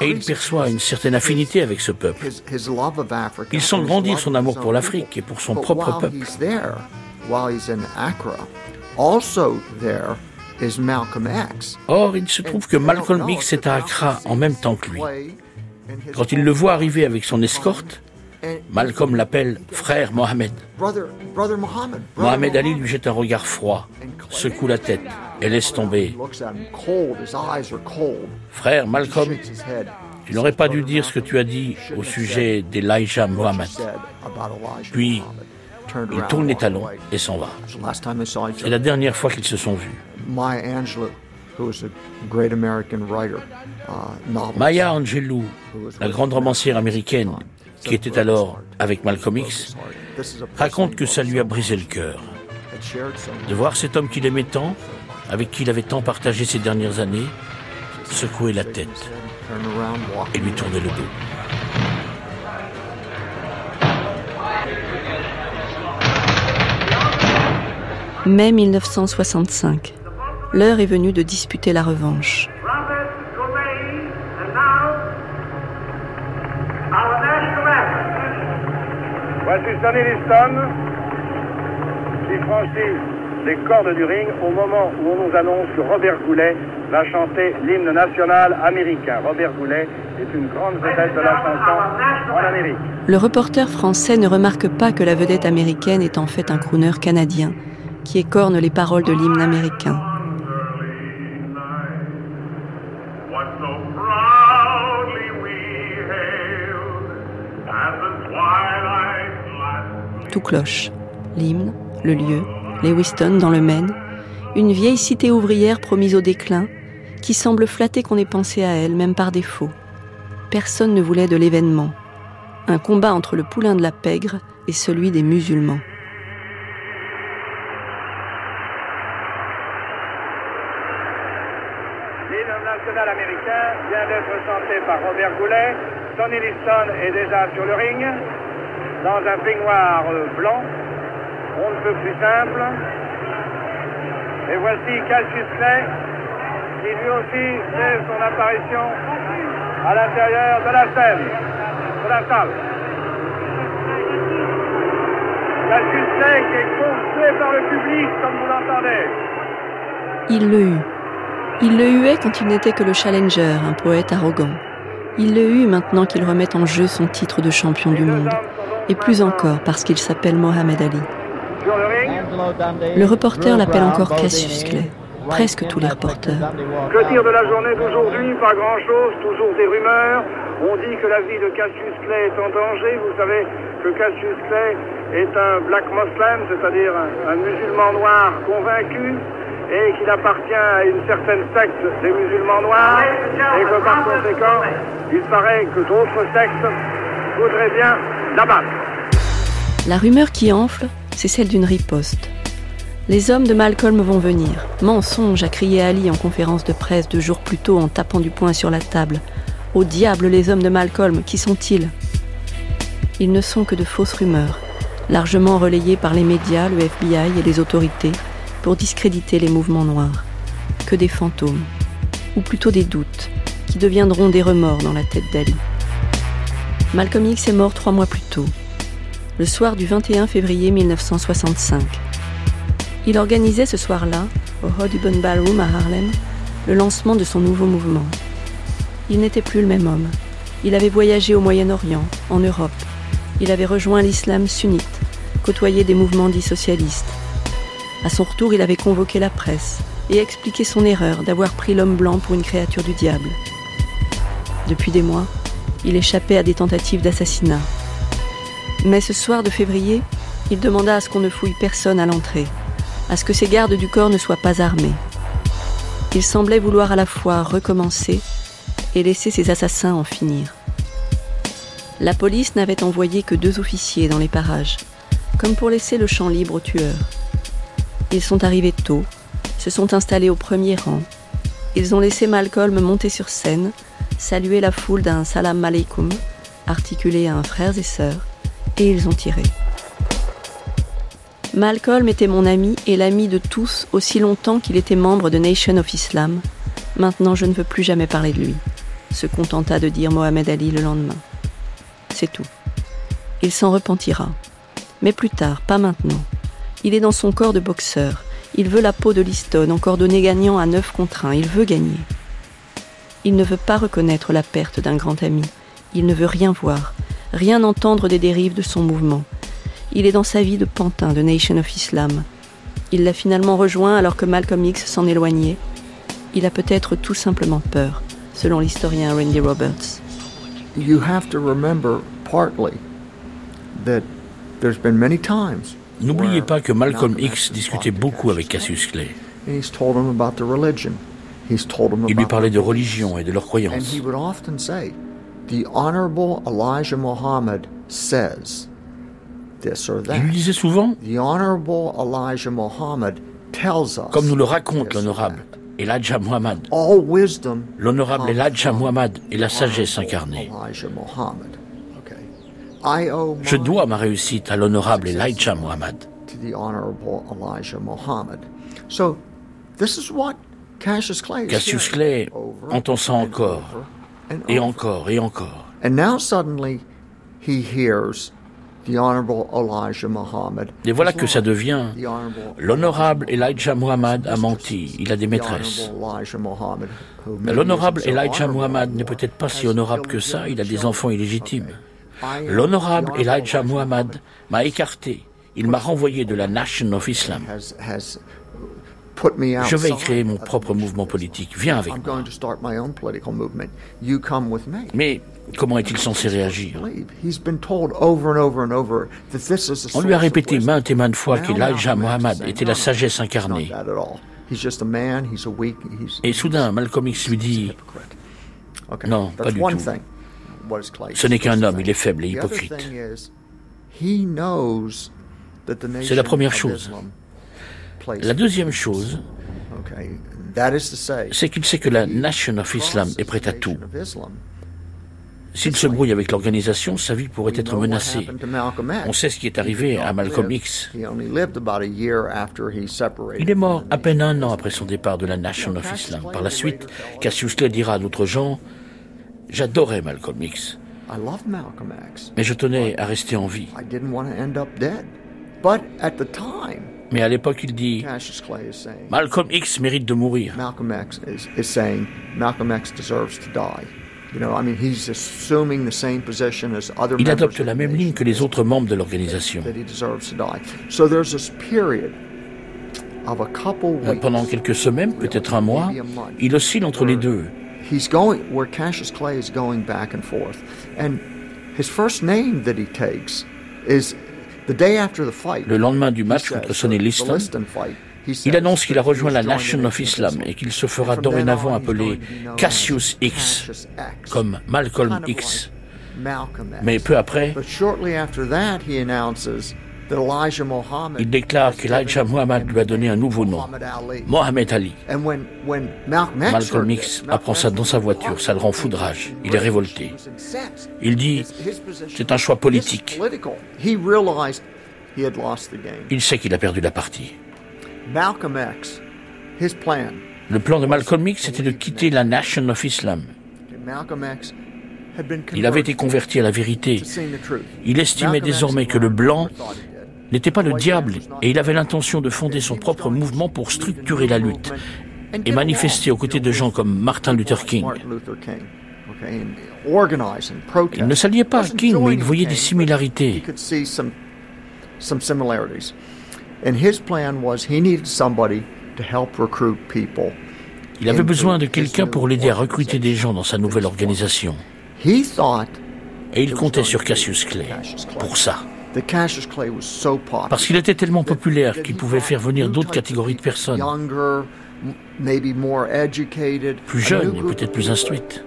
Et il perçoit une certaine affinité avec ce peuple. Il sent grandir son amour pour l'Afrique et pour son propre peuple. Or, il se trouve que Malcolm X est à Accra en même temps que lui. Quand il le voit arriver avec son escorte, Malcolm l'appelle frère Mohamed. Mohamed Ali lui jette un regard froid, secoue la tête et laisse tomber. Frère Malcolm, tu n'aurais pas dû dire ce que tu as dit au sujet d'Elijah Mohamed. Puis, il tourne les talons et s'en va. C'est la dernière fois qu'ils se sont vus. Maya Angelou, la grande romancière américaine qui était alors avec Malcolm X, raconte que ça lui a brisé le cœur. De voir cet homme qu'il aimait tant, avec qui il avait tant partagé ces dernières années, secouer la tête et lui tourner le dos. Mai 1965. L'heure est venue de disputer la revanche. Voici Sonny Liston qui franchit les cordes du ring au moment où on nous annonce que Robert Goulet va chanter l'hymne national américain. Robert Goulet est une grande vedette de la chanson en Amérique. Le reporter français ne remarque pas que la vedette américaine est en fait un crooner canadien qui écorne les paroles de l'hymne américain. Tout cloche. L'hymne, le lieu, Lewiston dans le Maine, une vieille cité ouvrière promise au déclin, qui semble flatter qu'on ait pensé à elle, même par défaut. Personne ne voulait de l'événement. Un combat entre le poulain de la pègre et celui des musulmans. L'hymne national américain vient d'être chanté par Robert Goulet. Sonny Liston est déjà sur le ring dans un peignoir blanc, on ne peut plus simple. Et voici Cassius Clay, qui lui aussi fait son apparition à l'intérieur de la scène, de la salle. Cassius Clay qui est conçu par le public, comme vous l'entendez. Il le. Il le huait quand il n'était que le challenger, un poète arrogant. Il le eut maintenant qu'il remet en jeu son titre de champion du monde et plus encore parce qu'il s'appelle Mohamed Ali. Le reporter l'appelle encore Cassius Clay, presque tous les reporters. Que dire de la journée d'aujourd'hui? Pas grand-chose, toujours des rumeurs. On dit que la vie de Cassius Clay est en danger. Vous savez que Cassius Clay est un black muslim, c'est-à-dire un musulman noir convaincu et qu'il appartient à une certaine secte des musulmans noirs et que par conséquent, il paraît que d'autres sectes voudraient bien la rumeur qui enfle, c'est celle d'une riposte. Les hommes de Malcolm vont venir. Mensonge, a crié Ali en conférence de presse deux jours plus tôt en tapant du poing sur la table. Au diable les hommes de Malcolm, qui sont-ils? Ils ne sont que de fausses rumeurs, largement relayées par les médias, le FBI et les autorités, pour discréditer les mouvements noirs. Que des fantômes, ou plutôt des doutes, qui deviendront des remords dans la tête d'Ali. Malcolm X est mort trois mois plus tôt, le soir du 21 février 1965. Il organisait ce soir-là, au Audubon Ballroom à Harlem, le lancement de son nouveau mouvement. Il n'était plus le même homme. Il avait voyagé au Moyen-Orient, en Europe. Il avait rejoint l'islam sunnite, côtoyé des mouvements dits socialistes. À son retour, il avait convoqué la presse et expliqué son erreur d'avoir pris l'homme blanc pour une créature du diable. Depuis des mois, il échappait à des tentatives d'assassinat. Mais ce soir de février, il demanda à ce qu'on ne fouille personne à l'entrée, à ce que ses gardes du corps ne soient pas armés. Il semblait vouloir à la fois recommencer et laisser ses assassins en finir. La police n'avait envoyé que deux officiers dans les parages, comme pour laisser le champ libre aux tueurs. Ils sont arrivés tôt, se sont installés au premier rang. Ils ont laissé Malcolm monter sur scène saluer la foule d'un salam alaikum, articulé à un frères et sœurs, et ils ont tiré. Malcolm était mon ami et l'ami de tous aussi longtemps qu'il était membre de Nation of Islam. Maintenant, je ne veux plus jamais parler de lui, se contenta de dire Mohamed Ali le lendemain. C'est tout. Il s'en repentira. Mais plus tard, pas maintenant. Il est dans son corps de boxeur. Il veut la peau de Liston, encore donné gagnant à 9 contre 1. Il veut gagner. Il ne veut pas reconnaître la perte d'un grand ami. Il ne veut rien voir, rien entendre des dérives de son mouvement. Il est dans sa vie de pantin de Nation of Islam. Il l'a finalement rejoint alors que Malcolm X s'en éloignait. Il a peut-être tout simplement peur, selon l'historien Randy Roberts. You have to remember partly that there's been many times N'oubliez pas que Malcolm X discutait beaucoup avec Cassius Clay. he's told him about the religion. He's told him Il lui parlait de religion et de leurs croyances. he would often say, The Honorable Elijah Muhammad says this or that. Il lui disait souvent, The Honorable Elijah Muhammad tells us. comme nous le raconte l'honorable Elijah Muhammad, All wisdom l'honorable Elijah Muhammad et la sagesse incarnée. Elijah Muhammad. Okay. I owe Je dois ma réussite à l'honorable Elijah Muhammad. to the Honorable Elijah Muhammad. So, this is what Cassius Clay, Cassius Clay entend ça encore, et encore, et encore. And now suddenly, he hears the Honorable Elijah Muhammad. Et voilà que ça devient l'honorable Elijah Muhammad a menti, il a des maîtresses. L'honorable Elijah Muhammad n'est peut-être pas si honorable que ça, il a des enfants illégitimes. L'honorable Elijah Muhammad m'a écarté, il m'a renvoyé de la Nation of Islam. Je vais créer mon propre mouvement politique. Viens avec moi. Mais comment est-il censé réagir? On lui a répété maintes et maintes fois qu'Elijah Muhammad était la sagesse incarnée. Et soudain, Malcolm X lui dit Non, pas du tout. Ce n'est qu'un homme, il est faible et hypocrite. C'est la première chose. La deuxième chose, c'est qu'il sait que la Nation of Islam est prête à tout. S'il se brouille avec l'organisation, sa vie pourrait être menacée. On sait ce qui est arrivé à Malcolm X. Il est mort à peine un an après son départ de la Nation of Islam. Par la suite, Cassius Clay dira à d'autres gens J'adorais Malcolm X. Mais je tenais à rester en vie. Mais à l'époque, il dit Malcolm X mérite de mourir. Il adopte la même ligne que les autres membres de l'organisation. Pendant quelques semaines, peut-être un mois, il oscille entre les deux. He's going where Cassius Clay is going back and forth. And his first name that he takes is the day after the fight. le lendemain du match contre Sonny Liston, il annonce qu'il a rejoint la Nation of Islam et qu'il se fera dorénavant appeler Cassius X, comme Malcolm X. Mais peu après, il déclare qu'Elijah Muhammad lui a donné un nouveau nom, Mohamed Ali. Malcolm X apprend ça dans sa voiture, ça le rend foudrage, il est révolté. Il dit, c'est un choix politique. Il sait qu'il a perdu la partie. Le plan de Malcolm X était de quitter la Nation of Islam. Il avait été converti à la vérité. Il estimait désormais que le blanc n'était pas le diable et il avait l'intention de fonder son propre mouvement pour structurer la lutte et manifester aux côtés de gens comme Martin Luther King. Il ne s'alliait pas à King, mais il voyait des similarités. Il avait besoin de quelqu'un pour l'aider à recruter des gens dans sa nouvelle organisation. Et il comptait sur Cassius Clay pour ça. Parce qu'il était tellement populaire qu'il pouvait faire venir d'autres catégories de personnes, plus jeunes et peut-être plus instruites.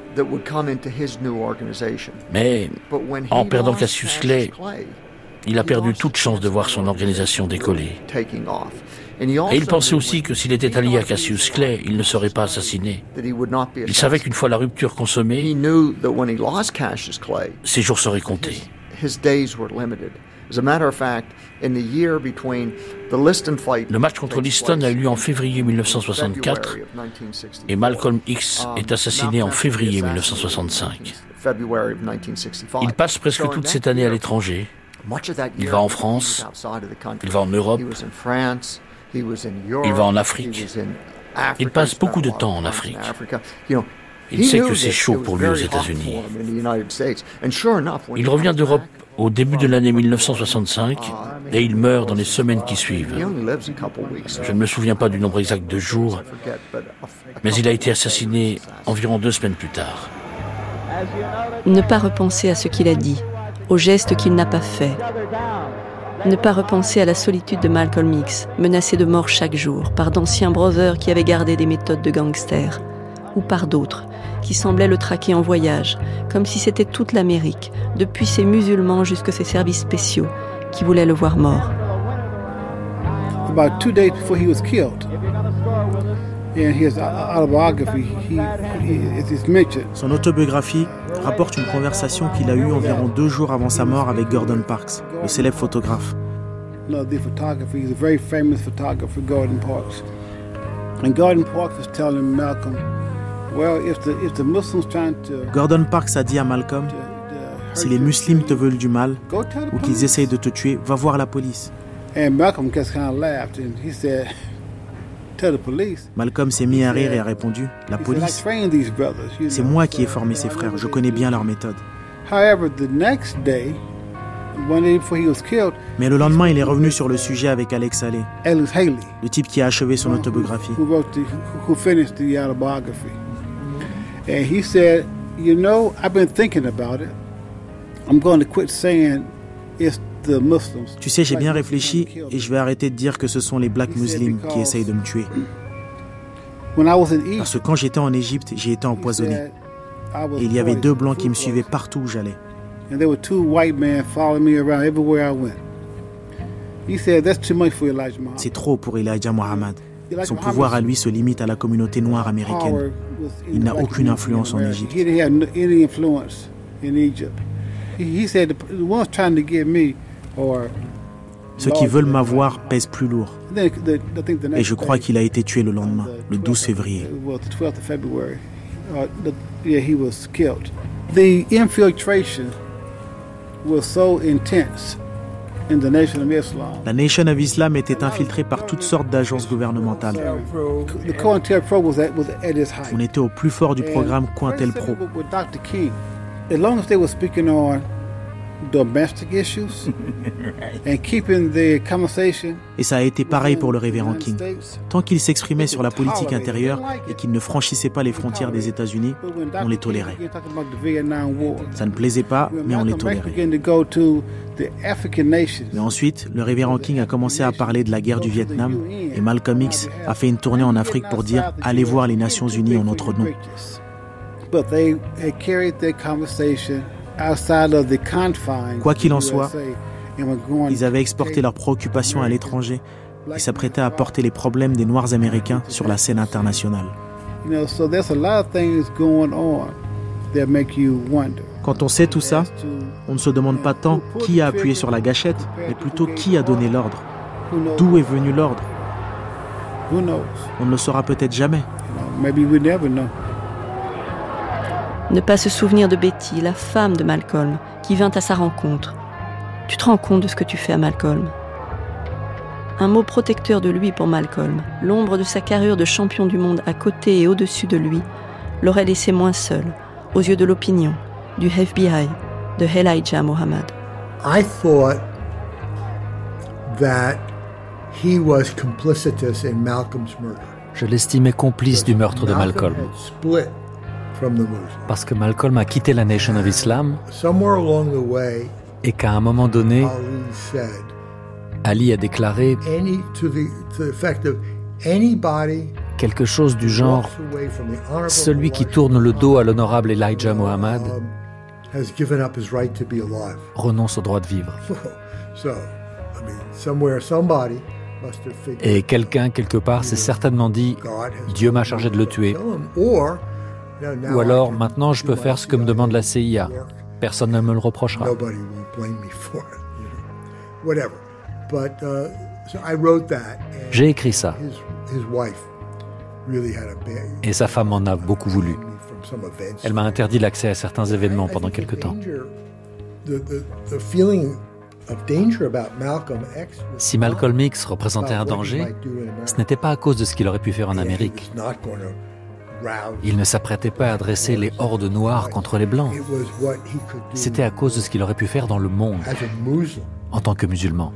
Mais en perdant Cassius Clay, il a perdu toute chance de voir son organisation décoller. Et il pensait aussi que s'il était allié à Cassius Clay, il ne serait pas assassiné. Il savait qu'une fois la rupture consommée, ses jours seraient comptés. Le match contre Liston a eu lieu en février 1964 et Malcolm X est assassiné en février 1965. Il passe presque toute cette année à l'étranger. Il va en France, il va en Europe, il va en Afrique. Il passe beaucoup de temps en Afrique. Il sait que c'est chaud pour lui aux États-Unis. Il revient d'Europe au début de l'année 1965 et il meurt dans les semaines qui suivent. Je ne me souviens pas du nombre exact de jours, mais il a été assassiné environ deux semaines plus tard. Ne pas repenser à ce qu'il a dit, aux gestes qu'il n'a pas faits. Ne pas repenser à la solitude de Malcolm X, menacé de mort chaque jour par d'anciens brothers qui avaient gardé des méthodes de gangster, ou par d'autres qui semblaient le traquer en voyage, comme si c'était toute l'Amérique, depuis ses musulmans jusqu'à ses services spéciaux, qui voulaient le voir mort. About two days before he was killed, son autobiographie rapporte une conversation qu'il a eue environ deux jours avant sa mort avec Gordon Parks, le célèbre photographe. no, the photographer. He's a very famous photographer, Gordon Parks. And Gordon Parks was telling Malcolm, well, if the, if the Muslims trying to... Gordon Parks a dit à Malcolm, si les musulmans te veulent du mal ou qu'ils essayent de te tuer, va voir la police. And Malcolm just kind of laughed and he said, tell the police. Malcolm s'est mis à rire et a répondu, la police. C'est moi qui ai formé ces frères, je connais bien leur méthode. However, the next day, mais le lendemain, il est revenu sur le sujet avec Alex Haley, le type qui a achevé son autobiographie. Tu sais, j'ai bien réfléchi et je vais arrêter de dire que ce sont les Black Muslims qui essayent de me tuer. Parce que quand j'étais en Égypte, j'ai été empoisonné. Et il y avait deux blancs qui me suivaient partout où j'allais. and there were two white men following me around everywhere I went. He said, That's too much for Elijah Muhammad. C'est trop pour Elijah Muhammad. Son pouvoir à lui se limite à la communauté noire américaine. Il n'a aucune influence en Égypte. Ceux qui veulent m'avoir pèsent plus lourd. Et je crois qu'il a été tué le lendemain, le 12 février. The infiltration la Nation of Islam était infiltrée par toutes sortes d'agences gouvernementales. On était au plus fort du programme COINTELPRO. Et ça a été pareil pour le révérend King. Tant qu'il s'exprimait sur la politique intérieure et qu'il ne franchissait pas les frontières des États-Unis, on les tolérait. Ça ne plaisait pas, mais on les tolérait. Mais ensuite, le révérend King a commencé à parler de la guerre du Vietnam et Malcolm X a fait une tournée en Afrique pour dire allez voir les Nations Unies en notre nom. Quoi qu'il en soit, ils avaient exporté leurs préoccupations à l'étranger et s'apprêtaient à porter les problèmes des Noirs américains sur la scène internationale. Quand on sait tout ça, on ne se demande pas tant qui a appuyé sur la gâchette, mais plutôt qui a donné l'ordre. D'où est venu l'ordre? On ne le saura peut-être jamais. Ne pas se souvenir de Betty, la femme de Malcolm, qui vint à sa rencontre. Tu te rends compte de ce que tu fais à Malcolm Un mot protecteur de lui pour Malcolm, l'ombre de sa carrure de champion du monde à côté et au-dessus de lui, l'aurait laissé moins seul, aux yeux de l'opinion, du FBI, de Elijah Muhammad. I thought that he was complicitous in Malcolm's murder. Je l'estimais complice du meurtre de Malcolm parce que Malcolm a quitté la Nation of Islam et qu'à un moment donné, Ali a déclaré quelque chose du genre Celui qui tourne le dos à l'honorable Elijah Muhammad renonce au droit de vivre. Et quelqu'un, quelque part, s'est certainement dit Dieu m'a chargé de le tuer. Ou alors, maintenant, je peux faire ce que me demande la CIA. Personne ne me le reprochera. J'ai écrit ça. Et sa femme en a beaucoup voulu. Elle m'a interdit l'accès à certains événements pendant quelque temps. Si Malcolm X représentait un danger, ce n'était pas à cause de ce qu'il aurait pu faire en Amérique. Il ne s'apprêtait pas à dresser les hordes noires contre les blancs. C'était à cause de ce qu'il aurait pu faire dans le monde en tant que musulman,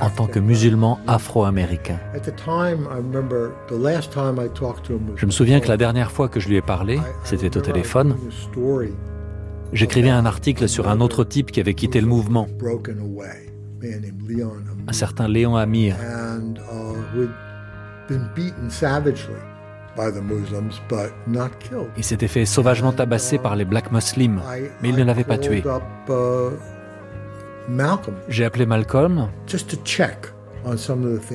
en tant que musulman afro-américain. Je me souviens que la dernière fois que je lui ai parlé, c'était au téléphone, j'écrivais un article sur un autre type qui avait quitté le mouvement, un certain Léon Amir. Il s'était fait sauvagement tabasser par les Black Muslims, mais il ne l'avait pas tué. Uh, J'ai appelé Malcolm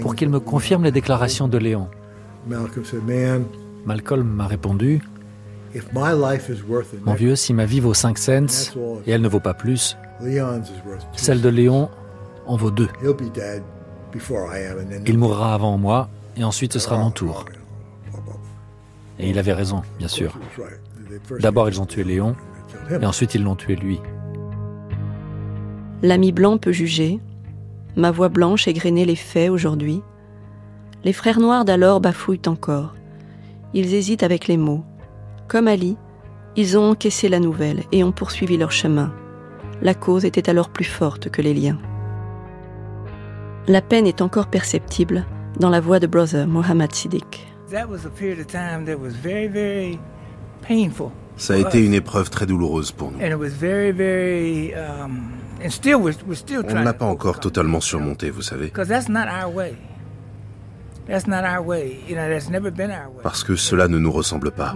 pour qu'il me confirme les déclarations de Léon. Malcolm m'a répondu Mon vieux, si ma vie vaut 5 cents et elle ne vaut pas plus, celle de Léon en vaut deux. Il mourra avant moi, et ensuite ce sera mon tour. Et il avait raison, bien sûr. D'abord ils ont tué Léon, et ensuite ils l'ont tué lui. L'ami blanc peut juger. Ma voix blanche égrenait les faits aujourd'hui. Les frères noirs d'alors bafouillent encore. Ils hésitent avec les mots. Comme Ali, ils ont encaissé la nouvelle et ont poursuivi leur chemin. La cause était alors plus forte que les liens. La peine est encore perceptible dans la voix de Brother Mohammed Siddiq. Ça a été une épreuve très douloureuse pour nous. On ne l'a pas encore totalement surmonté, vous savez. Parce que cela ne nous ressemble pas.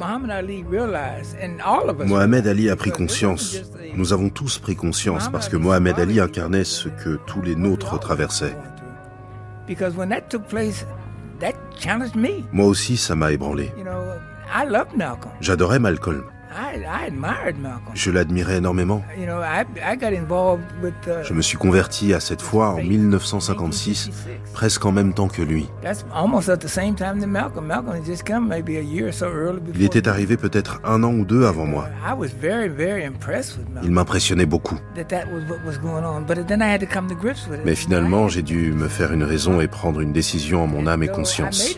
Mohamed Ali a pris conscience. Nous avons tous pris conscience parce que Mohamed Ali incarnait ce que tous les nôtres traversaient. Moi aussi, ça m'a ébranlé. J'adorais Malcolm. Je l'admirais énormément. Je me suis converti à cette foi en 1956, presque en même temps que lui. Il était arrivé peut-être un an ou deux avant moi. Il m'impressionnait beaucoup. Mais finalement, j'ai dû me faire une raison et prendre une décision en mon âme et conscience.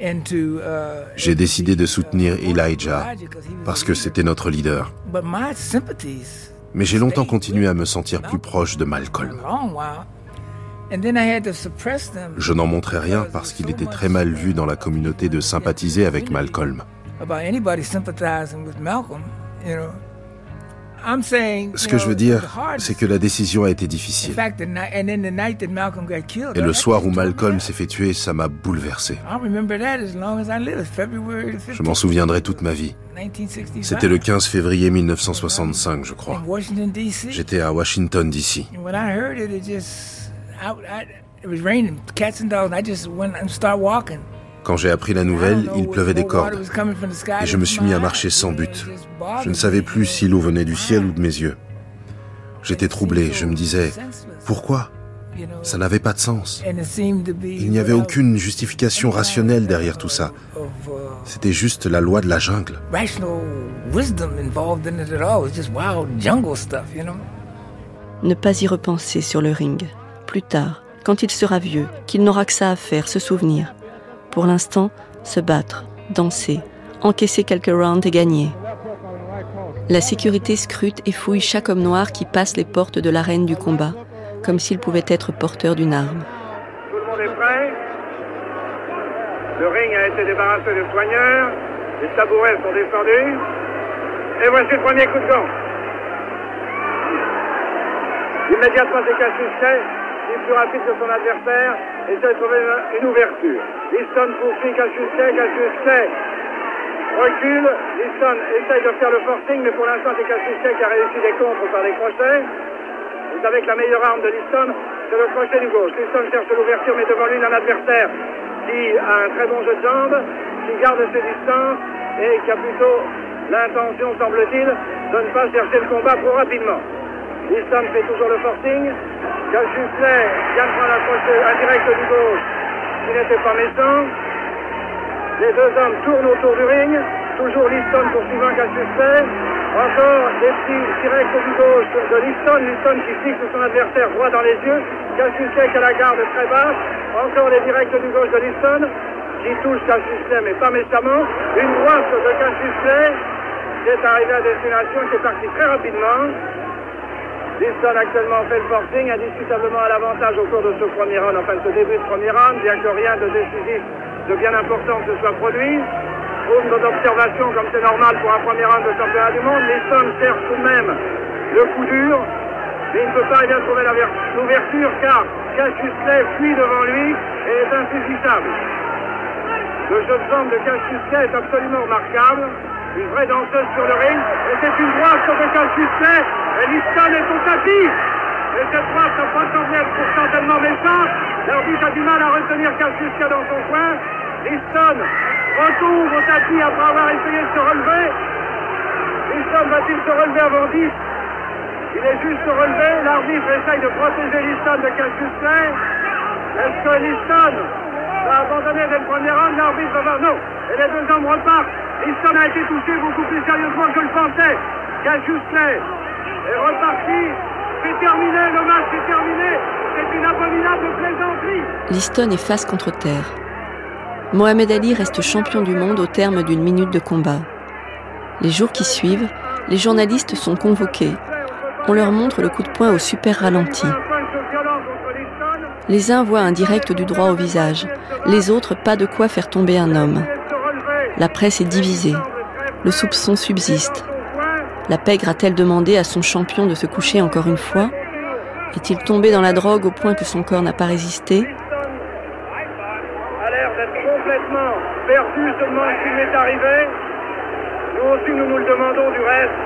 Uh, J'ai décidé de soutenir Elijah parce que c'était notre leader. Mais j'ai longtemps continué à me sentir plus proche de Malcolm. Je n'en montrais rien parce qu'il était très mal vu dans la communauté de sympathiser avec Malcolm. Ce que je veux dire, c'est que la décision a été difficile. Et le soir où Malcolm s'est fait tuer, ça m'a bouleversé. Je m'en souviendrai toute ma vie. C'était le 15 février 1965, je crois. J'étais à Washington, D.C. Quand j'ai appris la nouvelle, il pleuvait des cordes. Et je me suis mis à marcher sans but. Je ne savais plus si l'eau venait du ciel ou de mes yeux. J'étais troublé, je me disais, pourquoi? Ça n'avait pas de sens. Il n'y avait aucune justification rationnelle derrière tout ça. C'était juste la loi de la jungle. Ne pas y repenser sur le ring. Plus tard, quand il sera vieux, qu'il n'aura que ça à faire, se souvenir. Pour l'instant, se battre, danser, encaisser quelques rounds et gagner. La sécurité scrute et fouille chaque homme noir qui passe les portes de l'arène du combat, comme s'il pouvait être porteur d'une arme. Tout le monde est prêt? Le ring a été débarrassé des soigneurs, les tabourets sont descendus, et voici le premier coup de gant. Immédiatement, Cassius il plus rapide que son adversaire, essaie de trouver une ouverture. Liston poursuit Cassius Clay recule. Liston essaye de faire le forcing, mais pour l'instant, c'est Clay qui a réussi des contres par des crochets. Vous savez que la meilleure arme de Liston, c'est le crochet du gauche. Liston cherche l'ouverture, mais devant lui, il a un adversaire qui a un très bon jeu de jambes, qui garde ses distances et qui a plutôt l'intention, semble-t-il, de ne pas chercher le combat trop rapidement. Liston fait toujours le forcing. Clay vient de prendre un crochet indirect du gauche qui n'était pas méchant. Les deux hommes tournent autour du ring. Toujours Liston poursuivant Clay. Encore des petits directs du gauche de Liston. Liston qui fixe son adversaire droit dans les yeux. Clay qui a la garde très basse. Encore des directs du gauche de Liston qui touche Cassius mais pas méchamment. Une droite de Cassius qui est arrivé à destination, qui est parti très rapidement. Liston actuellement fait le forcing, indiscutablement à l'avantage au cours de ce premier round, enfin ce début de premier round, bien que rien de décisif, de bien important se soit produit. Pour nos observations, comme c'est normal pour un premier round de championnat du monde, Liston cherche tout de même le coup dur, mais il ne peut pas bien trouver l'ouverture car Clay fuit devant lui et est insaisissable. Le jeu de jambe de Clay est absolument remarquable. Une vraie danseuse sur le ring. Et c'est une droite sur Cassius Clay. Et Liston est au tapis. Et cette droite ne pas semblait pourtant tellement méchante. L'arbitre a du mal à retenir Clay dans son coin. Liston retombe au tapis après avoir essayé de se relever. Liston va-t-il se relever avant 10 Il est juste relevé. L'arbitre essaye de protéger Liston de Clay. Est-ce que Liston va abandonner dès le premier round L'arbitre va non. Et les deux hommes repartent. Liston a été touché beaucoup plus sérieusement que je le pensais. Clay est reparti. C'est terminé, le match est terminé. C'est une abominable plaisanterie. Liston est face contre terre. Mohamed Ali reste champion du monde au terme d'une minute de combat. Les jours qui suivent, les journalistes sont convoqués. On leur montre le coup de poing au super ralenti. Les uns voient un direct du droit au visage, les autres pas de quoi faire tomber un homme. La presse est divisée. Le soupçon subsiste. La pègre a-t-elle demandé à son champion de se coucher encore une fois? Est-il tombé dans la drogue au point que son corps n'a pas résisté? A l'air d'être complètement perdu arrivé. Nous aussi, nous le demandons du reste.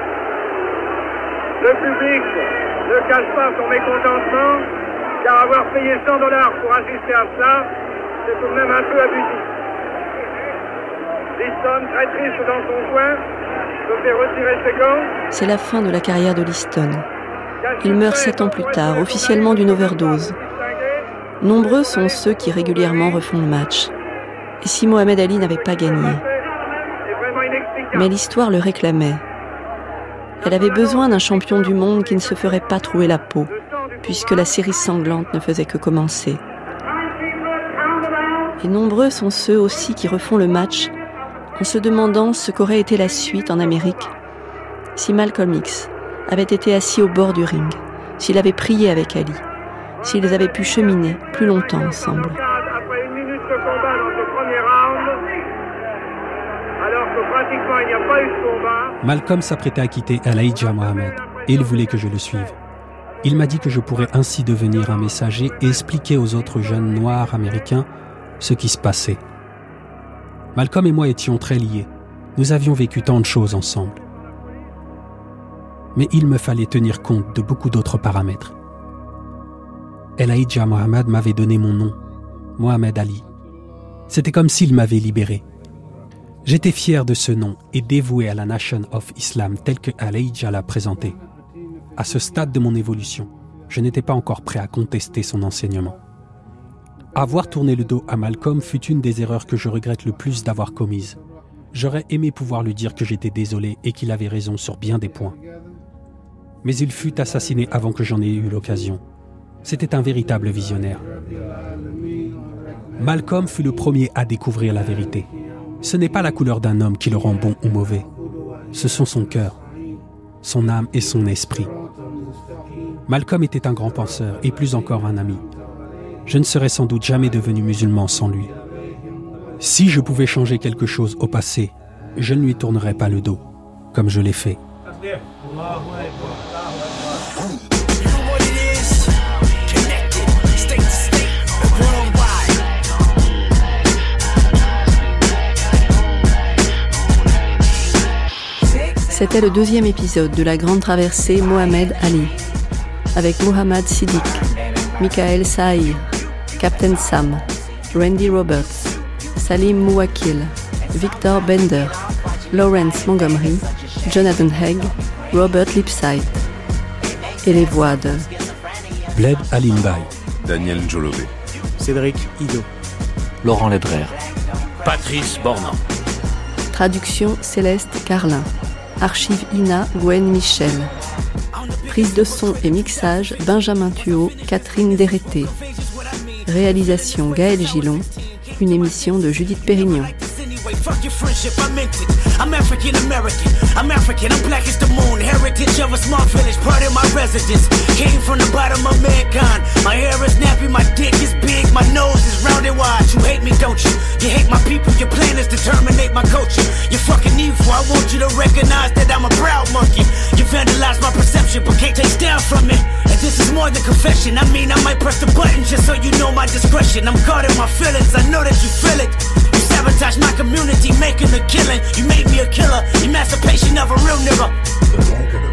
Le public ne cache pas son mécontentement, car avoir payé 100 dollars pour assister à cela, c'est tout de même un peu abusif. Liston, très triste dans son coin, se fait retirer ses gants. C'est la fin de la carrière de Liston. Il meurt sept ans plus tard, officiellement d'une overdose. Nombreux sont ceux qui régulièrement refont le match. Et si Mohamed Ali n'avait pas gagné Mais l'histoire le réclamait. Elle avait besoin d'un champion du monde qui ne se ferait pas trouer la peau, puisque la série sanglante ne faisait que commencer. Et nombreux sont ceux aussi qui refont le match en se demandant ce qu'aurait été la suite en Amérique si Malcolm X avait été assis au bord du ring, s'il avait prié avec Ali, s'ils avaient pu cheminer plus longtemps ensemble. Malcolm s'apprêtait à quitter Alaïdja Mohamed et il voulait que je le suive. Il m'a dit que je pourrais ainsi devenir un messager et expliquer aux autres jeunes noirs américains ce qui se passait. Malcolm et moi étions très liés. Nous avions vécu tant de choses ensemble. Mais il me fallait tenir compte de beaucoup d'autres paramètres. Elaïdja Mohamed m'avait donné mon nom, Mohamed Ali. C'était comme s'il m'avait libéré. J'étais fier de ce nom et dévoué à la Nation of Islam telle que Elaïdja l'a présenté. À ce stade de mon évolution, je n'étais pas encore prêt à contester son enseignement. Avoir tourné le dos à Malcolm fut une des erreurs que je regrette le plus d'avoir commises. J'aurais aimé pouvoir lui dire que j'étais désolé et qu'il avait raison sur bien des points. Mais il fut assassiné avant que j'en ai eu l'occasion. C'était un véritable visionnaire. Malcolm fut le premier à découvrir la vérité. Ce n'est pas la couleur d'un homme qui le rend bon ou mauvais. Ce sont son cœur, son âme et son esprit. Malcolm était un grand penseur et plus encore un ami. Je ne serais sans doute jamais devenu musulman sans lui. Si je pouvais changer quelque chose au passé, je ne lui tournerais pas le dos, comme je l'ai fait. C'était le deuxième épisode de la grande traversée Mohamed Ali, avec Mohamed Siddiq, Michael Saïr, Captain Sam, Randy Roberts, Salim Mouakil, Victor Bender, Lawrence Montgomery, Jonathan Haig, Robert Lipsyte et les voix de Bled Alimbay, Daniel Njolové, Cédric Ido, Laurent Ledrer, Patrice Bornand. Traduction Céleste Carlin. Archive INA Gwen Michel. Prise de son et mixage Benjamin Thuot, Catherine Dérété. Réalisation Gaël Gillon. Une émission de Judith Pérignon. Fuck your friendship, I meant it. I'm African American. I'm African, I'm black as the moon. Heritage of a small village, part of my residence. Came from the bottom of mankind. My hair is nappy, my dick is big, my nose is round and wide. You hate me, don't you? You hate my people, your plan is to terminate my culture. You're fucking evil, I want you to recognize that I'm a proud monkey. You vandalize my perception, but can't take down from it. And this is more than confession. I mean, I might press the button just so you know my discretion. I'm guarding my feelings, I know that you feel it. You sabotage my community, making a killing. You made me a killer, emancipation of a real nigga.